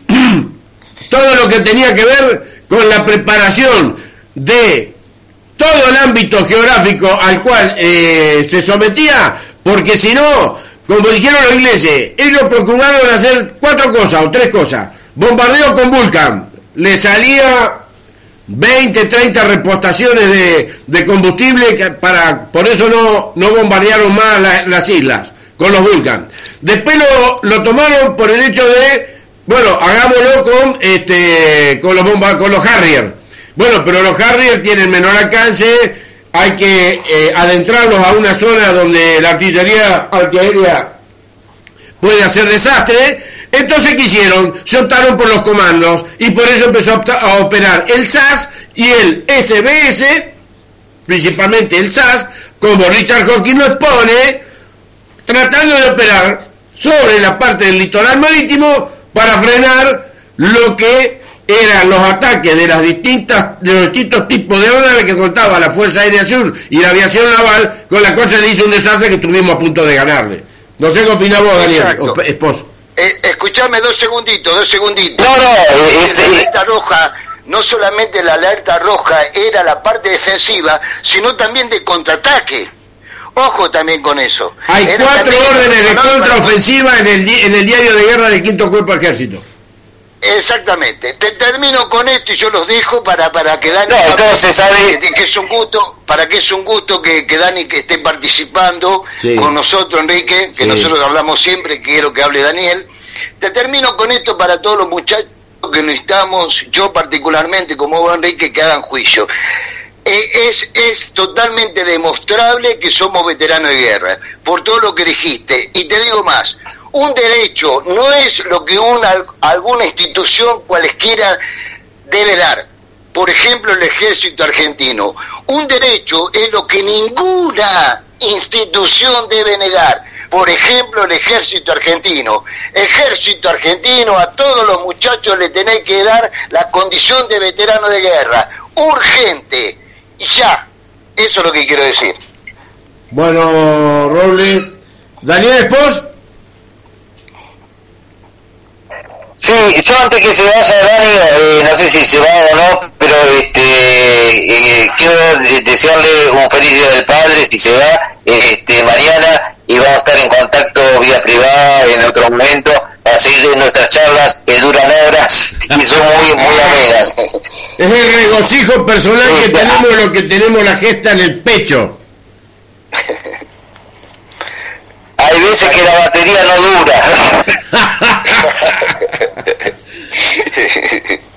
todo lo que tenía que ver con la preparación de todo el ámbito geográfico al cual eh, se sometía, porque si no, como dijeron los ingleses, ellos procuraron hacer cuatro cosas o tres cosas. Bombardeo con Vulcan, le salía 20, 30 repostaciones de, combustible para, por eso no, no bombardearon más las islas con los Vulcan. Después lo, lo, tomaron por el hecho de, bueno, hagámoslo con este, con los bomba, con los Harrier. Bueno, pero los Harrier tienen menor alcance, hay que eh, adentrarlos a una zona donde la artillería antiaérea puede hacer desastre entonces, ¿qué hicieron? Se optaron por los comandos y por eso empezó a, operar el SAS y el SBS, principalmente el SAS, como Richard Hawkins lo expone, tratando de operar sobre la parte del litoral marítimo para frenar lo que eran los ataques de las distintas de los distintos tipos de aeronaves que contaba la Fuerza Aérea Sur y la aviación naval, con la cual se le hizo un desastre que estuvimos a punto de ganarle. No sé qué opinás vos, Daniel, esposo. Eh, escuchame dos segunditos, dos segunditos. No, no, la alerta roja, no solamente la alerta roja era la parte defensiva, sino también de contraataque. Ojo también con eso. Hay cuatro órdenes de contraofensiva en el, en el diario de guerra del Quinto Cuerpo Ejército. Exactamente. Te termino con esto y yo los dejo para para que Dani no, sabe que, es un gusto, para que es un gusto que, que Dani que esté participando con nosotros, Enrique, que nosotros hablamos siempre, quiero que hable Daniel. Te termino con esto para todos los muchachos que necesitamos, yo particularmente como vos, Enrique, que hagan juicio. Eh, es, totalmente demostrable que somos veteranos de guerra, por todo lo que dijiste. Y te digo más, un derecho no es lo que una, alguna institución cualesquiera debe dar. Por ejemplo, el ejército argentino. Un derecho es lo que ninguna institución debe negar. Por ejemplo, el ejército argentino. Ejército argentino, a todos los muchachos le tenéis que dar la condición de veterano de guerra. Urgente. Y ya. Eso es lo que quiero decir. Bueno, Roble. Daniel Espos. Sí, yo antes que se vaya Dani, eh, no sé si se va o no, pero este eh, quiero desearle un feliz día del padre si se va este mañana y vamos a estar en contacto vía privada en otro momento seguir en nuestras charlas que duran horas y son muy, muy amenas. Es el regocijo personal que tenemos lo que tenemos la gesta en el pecho. Hay veces que la batería no dura.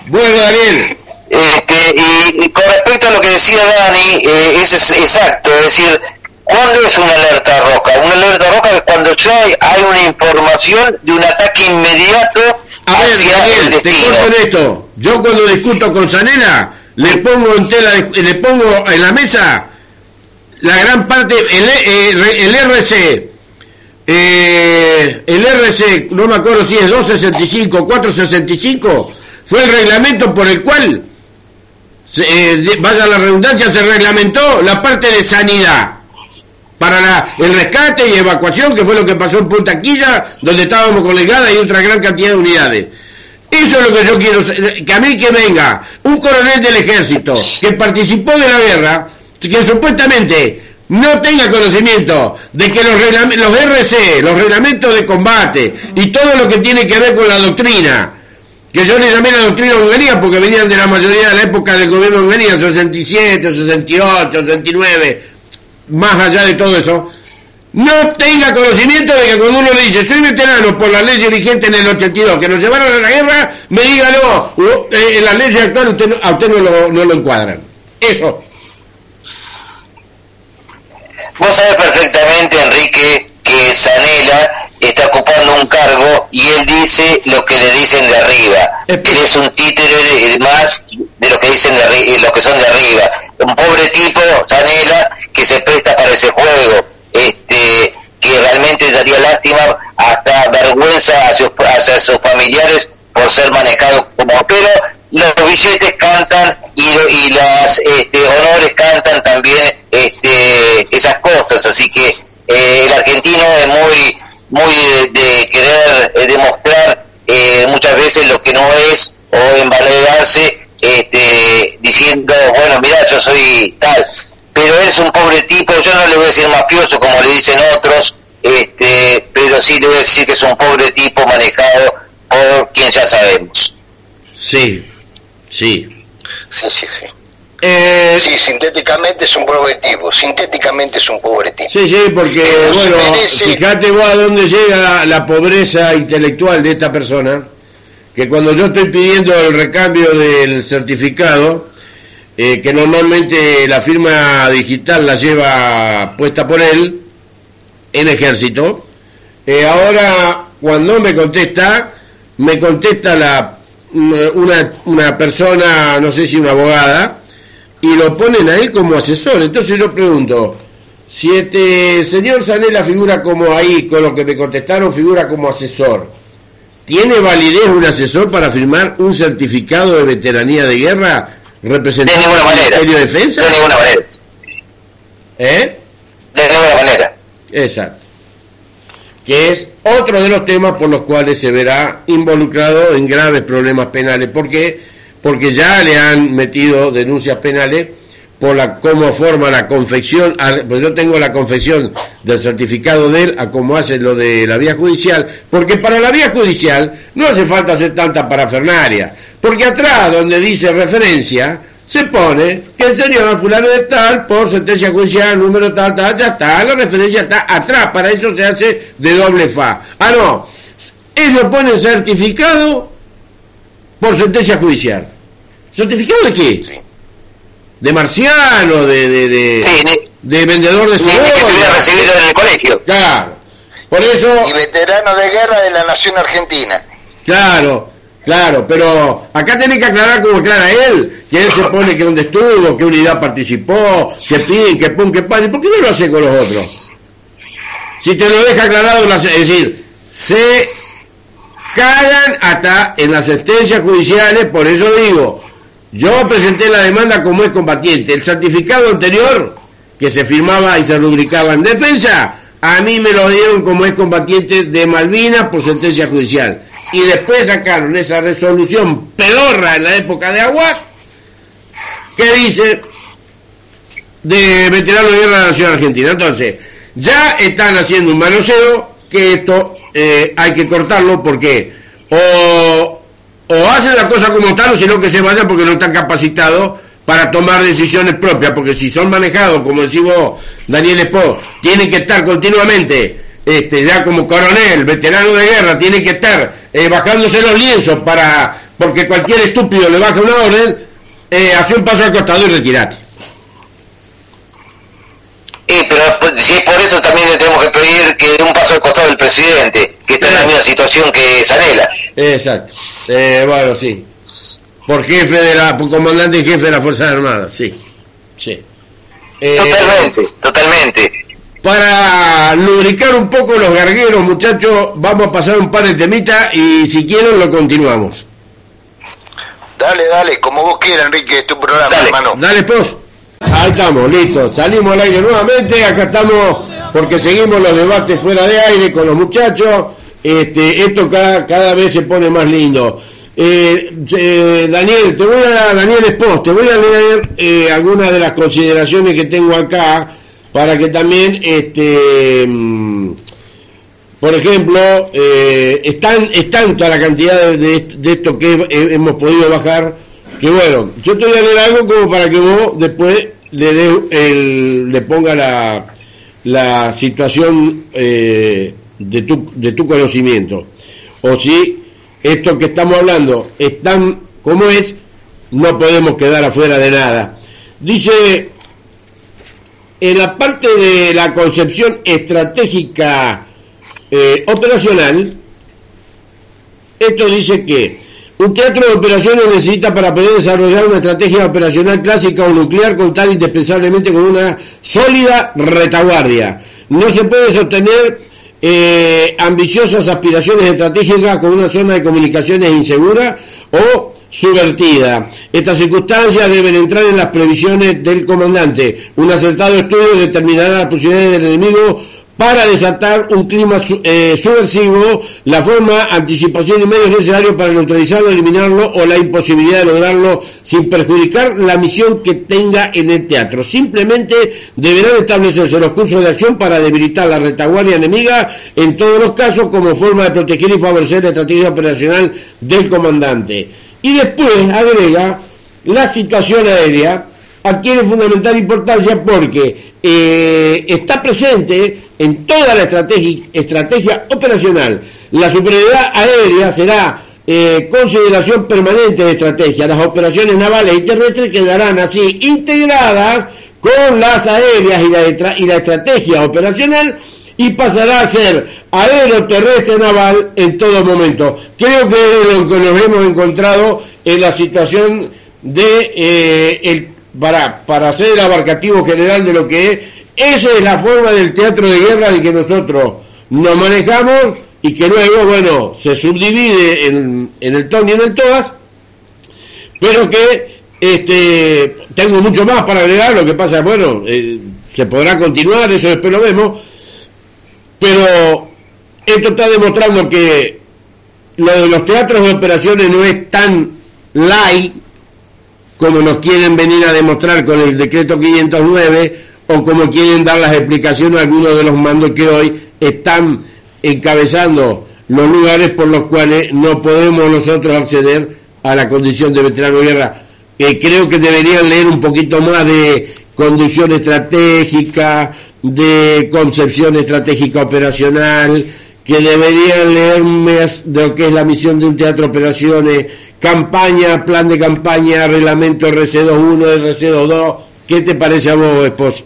bueno, Daniel. Este, y, con respecto a lo que decía Dani, eh, es, exacto, es decir, ¿cuándo es una alerta roja? Una alerta roja es cuando ya hay, una información de un ataque inmediato a ver, Daniel, Te corto esto. Yo cuando discuto con Sanela, le pongo en tela, le pongo en la mesa la gran parte, el, eh, el RC, eh, el RC, no me acuerdo si es 265, 465, fue el reglamento por el cual, eh, vaya la redundancia, se reglamentó la parte de sanidad para la, el rescate y evacuación, que fue lo que pasó en Punta Quilla, donde estábamos colegadas y otra gran cantidad de unidades. Eso es lo que yo quiero, que a mí que venga un coronel del ejército que participó de la guerra, que supuestamente no tenga conocimiento de que los, los RC, los reglamentos de combate y todo lo que tiene que ver con la doctrina, que yo le llamé la doctrina Hungría porque venían de la mayoría de la época del gobierno Hungría, 67, 68, 69, más allá de todo eso, no tenga conocimiento de que cuando uno le dice soy veterano por la ley vigente en el 82 que nos llevaron a la guerra, me diga no, eh, en las leyes actuales usted, a usted no lo, no lo encuadran. Eso. Vos sabés perfectamente, Enrique, que Sanela está ocupando un cargo y él dice lo que le dicen de arriba. Él es un títere más de lo que dicen de eh, lo que son de arriba. Un pobre tipo, Sanela, que se presta para ese juego, este, que realmente daría lástima, hasta vergüenza hacia, sus familiares por ser manejado como pero los billetes cantan y, y las este, honores cantan también este, esas cosas, así que eh, el argentino es muy, muy de, querer eh, demostrar eh, muchas veces lo que no es o envaledarse este, diciendo, bueno, mira, yo soy tal, pero es un pobre tipo, yo no le voy a decir mafioso como le dicen otros, este, pero sí le voy a decir que es un pobre tipo manejado por quien ya sabemos. Sí, sí. Sí, sí, sí. Eh, sí, sintéticamente es un pobre tipo, sintéticamente es un pobre tipo. Sí, sí, porque, bueno, fíjate vos a dónde llega la pobreza intelectual de esta persona, que cuando yo estoy pidiendo el recambio del certificado, eh, que normalmente la firma digital la lleva puesta por él, en ejército, eh, ahora cuando me contesta, me contesta la, una, una persona, no sé si una abogada, y lo ponen a él como asesor. Entonces yo pregunto, si este señor Sanela figura como ahí, con lo que me contestaron, figura como asesor, ¿tiene validez un asesor para firmar un certificado de veteranía de guerra representando al Ministerio de Defensa? De ninguna manera. ¿Eh? De ninguna manera. Exacto. Que es otro de los temas por los cuales se verá involucrado en graves problemas penales. porque porque ya le han metido denuncias penales por la cómo forma la confección, pues yo tengo la confección del certificado de él a cómo hace lo de la vía judicial, porque para la vía judicial no hace falta hacer tanta parafernaria, porque atrás donde dice referencia se pone que el señor fulano de tal por sentencia judicial número tal tal ya está, la referencia está atrás, para eso se hace de doble fa. Ah no, ellos ponen certificado por sentencia judicial. ¿Certificado de qué? De marciano, de, de, de, de vendedor de que recibido en el colegio. Claro. Por eso... Y veterano de guerra de la nación argentina. Claro, claro, pero acá tiene que aclarar como aclara él, que él se pone que dónde estuvo, qué unidad participó, que pin, que pum, que pan, ¿y por qué no lo hace con los otros? Si te lo deja aclarado, es decir, se cagan hasta en las sentencias judiciales, por eso digo, yo presenté la demanda como es combatiente. El certificado anterior, que se firmaba y se rubricaba en defensa, a mí me lo dieron como es combatiente de Malvinas por sentencia judicial. Y después sacaron esa resolución pedorra en la época de Aguac, que dice de veterano de guerra de la Nación Argentina. Entonces, ya están haciendo un manoseo que esto eh, hay que cortarlo porque o, o hacen la cosa como tal o sino que se vayan porque no están capacitados para tomar decisiones propias, porque si son manejados, como decís vos, Daniel Espo, tienen que estar continuamente, este, ya como coronel, veterano de guerra, tienen que estar eh, bajándose los lienzos para, porque cualquier estúpido le baja una orden, eh, hace un paso al costado y retirate. Eh, pero si es por eso también le tenemos que pedir que dé un paso al costado del presidente, que está en la misma situación que Zanela. Exacto. Eh, bueno, sí. Por jefe de la, por comandante y jefe de la Fuerza Armada, sí. Sí. Eh, totalmente, totalmente. Para lubricar un poco los gargueros, muchachos, vamos a pasar un par de temitas y si quieren lo continuamos. Dale, dale, como vos quieras, Enrique, es tu programa, dale, hermano. Dale, pues. Ahí estamos, listo. Salimos al aire nuevamente. Acá estamos porque seguimos los debates fuera de aire con los muchachos. Este, esto cada, cada vez se pone más lindo. Eh, eh, Daniel, te voy a Daniel Espos, te voy a leer eh, algunas de las consideraciones que tengo acá para que también, este, mm, por ejemplo, eh, es tanta la cantidad de, de esto que hemos podido bajar que bueno, yo te voy a leer algo como para que vos después le dé el, le ponga la, la situación eh, de tu de tu conocimiento o si esto que estamos hablando es tan como es, no podemos quedar afuera de nada. Dice, en la parte de la concepción estratégica eh, operacional, esto dice que un teatro de operaciones necesita para poder desarrollar una estrategia operacional clásica o nuclear contar indispensablemente con una sólida retaguardia. No se puede sostener eh, ambiciosas aspiraciones estratégicas con una zona de comunicaciones insegura o subvertida. Estas circunstancias deben entrar en las previsiones del comandante. Un acertado estudio determinará las posibilidades del enemigo para desatar un clima eh, subversivo, la forma, anticipación y medios necesarios para neutralizarlo, eliminarlo o la imposibilidad de lograrlo sin perjudicar la misión que tenga en el teatro. Simplemente deberán establecerse los cursos de acción para debilitar la retaguardia enemiga en todos los casos como forma de proteger y favorecer la estrategia operacional del comandante. Y después agrega la situación aérea adquiere fundamental importancia porque eh, está presente en toda la estrategia, operacional. La superioridad aérea será eh, consideración permanente de estrategia. Las operaciones navales y terrestres quedarán así integradas con las aéreas y la estrategia operacional y pasará a ser aéreo, terrestre, naval en todo momento. Creo que es lo que nos hemos encontrado en la situación de eh, el para, para hacer el abarcativo general de lo que es. Esa es la forma del teatro de guerra en que nosotros nos manejamos y que luego, bueno, se subdivide en, en el ton y en el todas, pero que este, tengo mucho más para agregar, lo que pasa, bueno, eh, se podrá continuar, eso después lo vemos, pero esto está demostrando que lo de los teatros de operaciones no es tan light como nos quieren venir a demostrar con el decreto 509 o como quieren dar las explicaciones a algunos de los mandos que hoy están encabezando los lugares por los cuales no podemos nosotros acceder a la condición de veterano de guerra. Eh, creo que deberían leer un poquito más de conducción estratégica, de concepción estratégica operacional, que deberían leer más de lo que es la misión de un teatro operaciones campaña, plan de campaña, reglamento RC21, RC22. ¿Qué te parece a vos, esposo?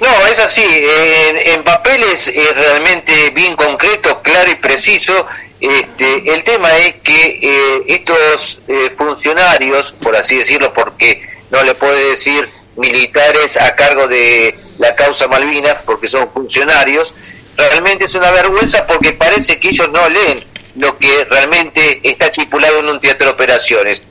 No, es así. En, papeles es realmente bien concreto, claro y preciso. Este, el tema es que eh, estos eh, funcionarios, por así decirlo, porque no le puede decir militares a cargo de la causa Malvinas, porque son funcionarios, realmente es una vergüenza porque parece que ellos no leen lo que realmente está estipulado en un teatro de operaciones.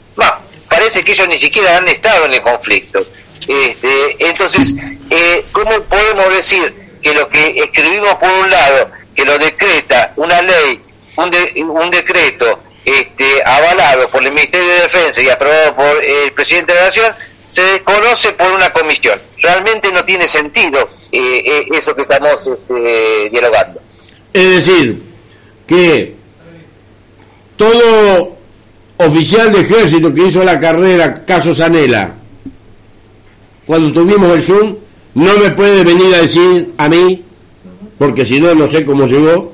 parece que ellos ni siquiera han estado en el conflicto. Este, entonces, eh, ¿cómo podemos decir que lo que escribimos por un lado, que lo decreta una ley, un, un decreto este, avalado por el Ministerio de Defensa y aprobado por el presidente de la Nación, se desconoce por una comisión. Realmente no tiene sentido eh, eh, eso que estamos este, dialogando. Es decir, que todo oficial de ejército que hizo la carrera caso Sanela, cuando tuvimos el Zoom, no me puede venir a decir a mí, porque si no, no sé cómo llegó,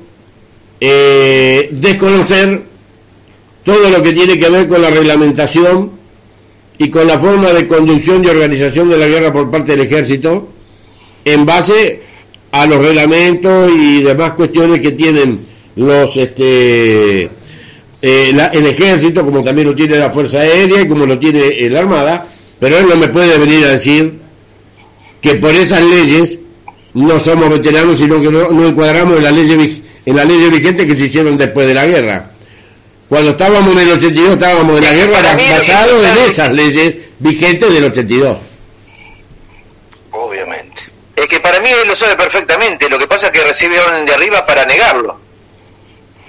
eh, desconocer todo lo que tiene que ver con la reglamentación y con la forma de conducción y organización de la guerra por parte del ejército en base a los reglamentos y demás cuestiones que tienen los este eh, el ejército como también lo tiene la fuerza aérea y como lo tiene la armada pero él no me puede venir a decir que por esas leyes no somos veteranos sino que no, no encuadramos en las leyes en las leyes vigentes que se hicieron después de la guerra cuando estábamos en el 82 estábamos en la guerra basados en esas leyes vigentes del 82 obviamente. Es que para mí él lo sabe perfectamente lo que pasa es que recibe orden de arriba para negarlo.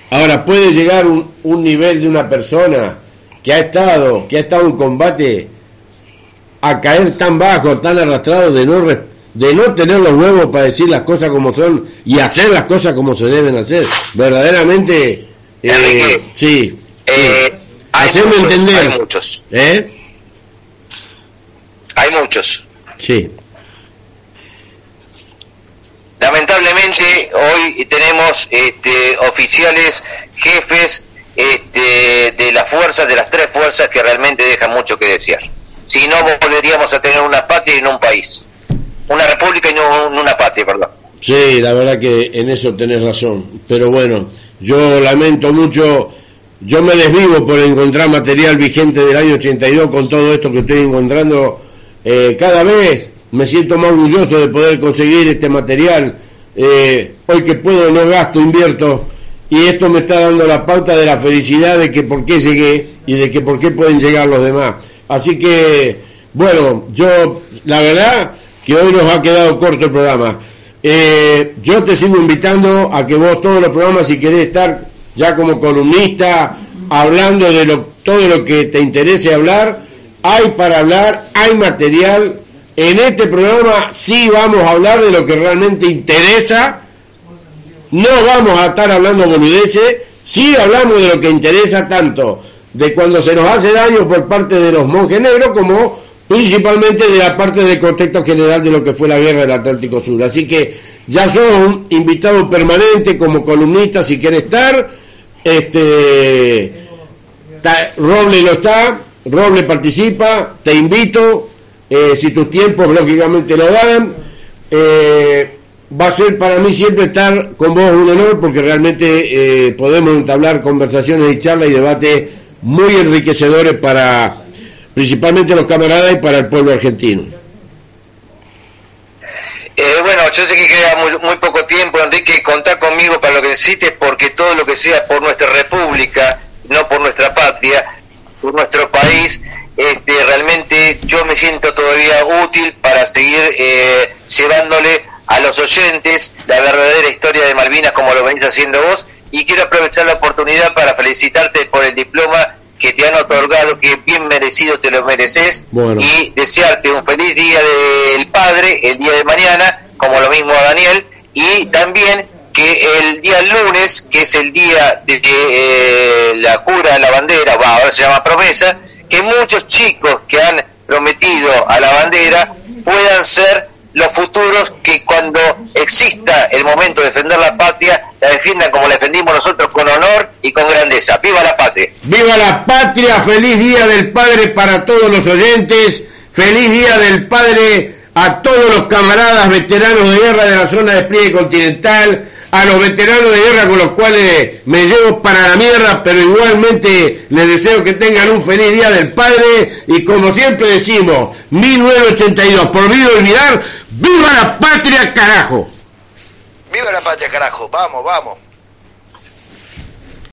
Ahora puede llegar un, un nivel de una persona que ha estado que ha estado en combate a caer tan bajo tan arrastrado de no de no tener los huevos para decir las cosas como son y hacer las cosas como se deben hacer verdaderamente eh, sí. Eh, hay muchos, entender. Hay muchos. ¿Eh? Hay muchos. Sí. Lamentablemente hoy tenemos este, oficiales, jefes este, de las fuerzas, de las tres fuerzas que realmente dejan mucho que desear. Si no, volveríamos a tener una patria y no un país. Una república y no una patria, perdón. Sí, la verdad que en eso tenés razón. Pero bueno, yo lamento mucho, yo me desvivo por encontrar material vigente del año 82 con todo esto que estoy encontrando. Eh, cada vez me siento más orgulloso de poder conseguir este material. Eh, hoy que puedo, no gasto, invierto. Y esto me está dando la pauta de la felicidad de que por qué llegué y de que por qué pueden llegar los demás. Así que, bueno, yo, la verdad que hoy nos ha quedado corto el programa. Eh, yo te sigo invitando a que vos todos los programas, si querés estar ya como columnista, hablando de lo, todo lo que te interese hablar, hay para hablar, hay material. En este programa sí vamos a hablar de lo que realmente interesa. No vamos a estar hablando boludeces, sí hablamos de lo que interesa tanto de cuando se nos hace daño por parte de los monjes negros como principalmente de la parte del contexto general de lo que fue la guerra del Atlántico Sur. Así que ya son invitados permanentes como columnistas si quieren estar. Este, Roble lo está, Roble participa, te invito, eh, si tus tiempos lógicamente lo dan. Eh, va a ser para mí siempre estar con vos un honor porque realmente eh, podemos entablar conversaciones y charlas y debates muy enriquecedores para principalmente los camaradas y para el pueblo argentino. Eh, bueno, yo sé que queda muy, poco tiempo, Enrique, contar conmigo para lo que necesites, porque todo lo que sea por nuestra república, no por nuestra patria, por nuestro país, este, realmente yo me siento todavía útil para seguir eh, llevándole a los oyentes la verdadera historia de Malvinas como lo venís haciendo vos y quiero aprovechar la oportunidad para felicitarte por el diploma que te han otorgado, que bien merecido te lo mereces, y desearte un feliz día del Padre el día de mañana, como lo mismo a Daniel, y también que el día lunes, que es el día de eh, la cura de la bandera, va, ahora se llama promesa, que muchos chicos que han prometido a la bandera puedan ser los futuros que cuando exista el momento de defender la patria, la defiendan como la defendimos nosotros con honor y con grandeza. ¡Viva la patria! ¡Viva la patria! ¡Feliz Día del Padre para todos los oyentes! ¡Feliz Día del Padre a todos los camaradas veteranos de guerra de la zona de despliegue continental! a los veteranos de guerra con los cuales me llevo para la mierda, pero igualmente les deseo que tengan un feliz día del padre y como siempre decimos, 1982, por mí olvidar, ¡viva la patria carajo! ¡Viva la patria carajo! Vamos, vamos.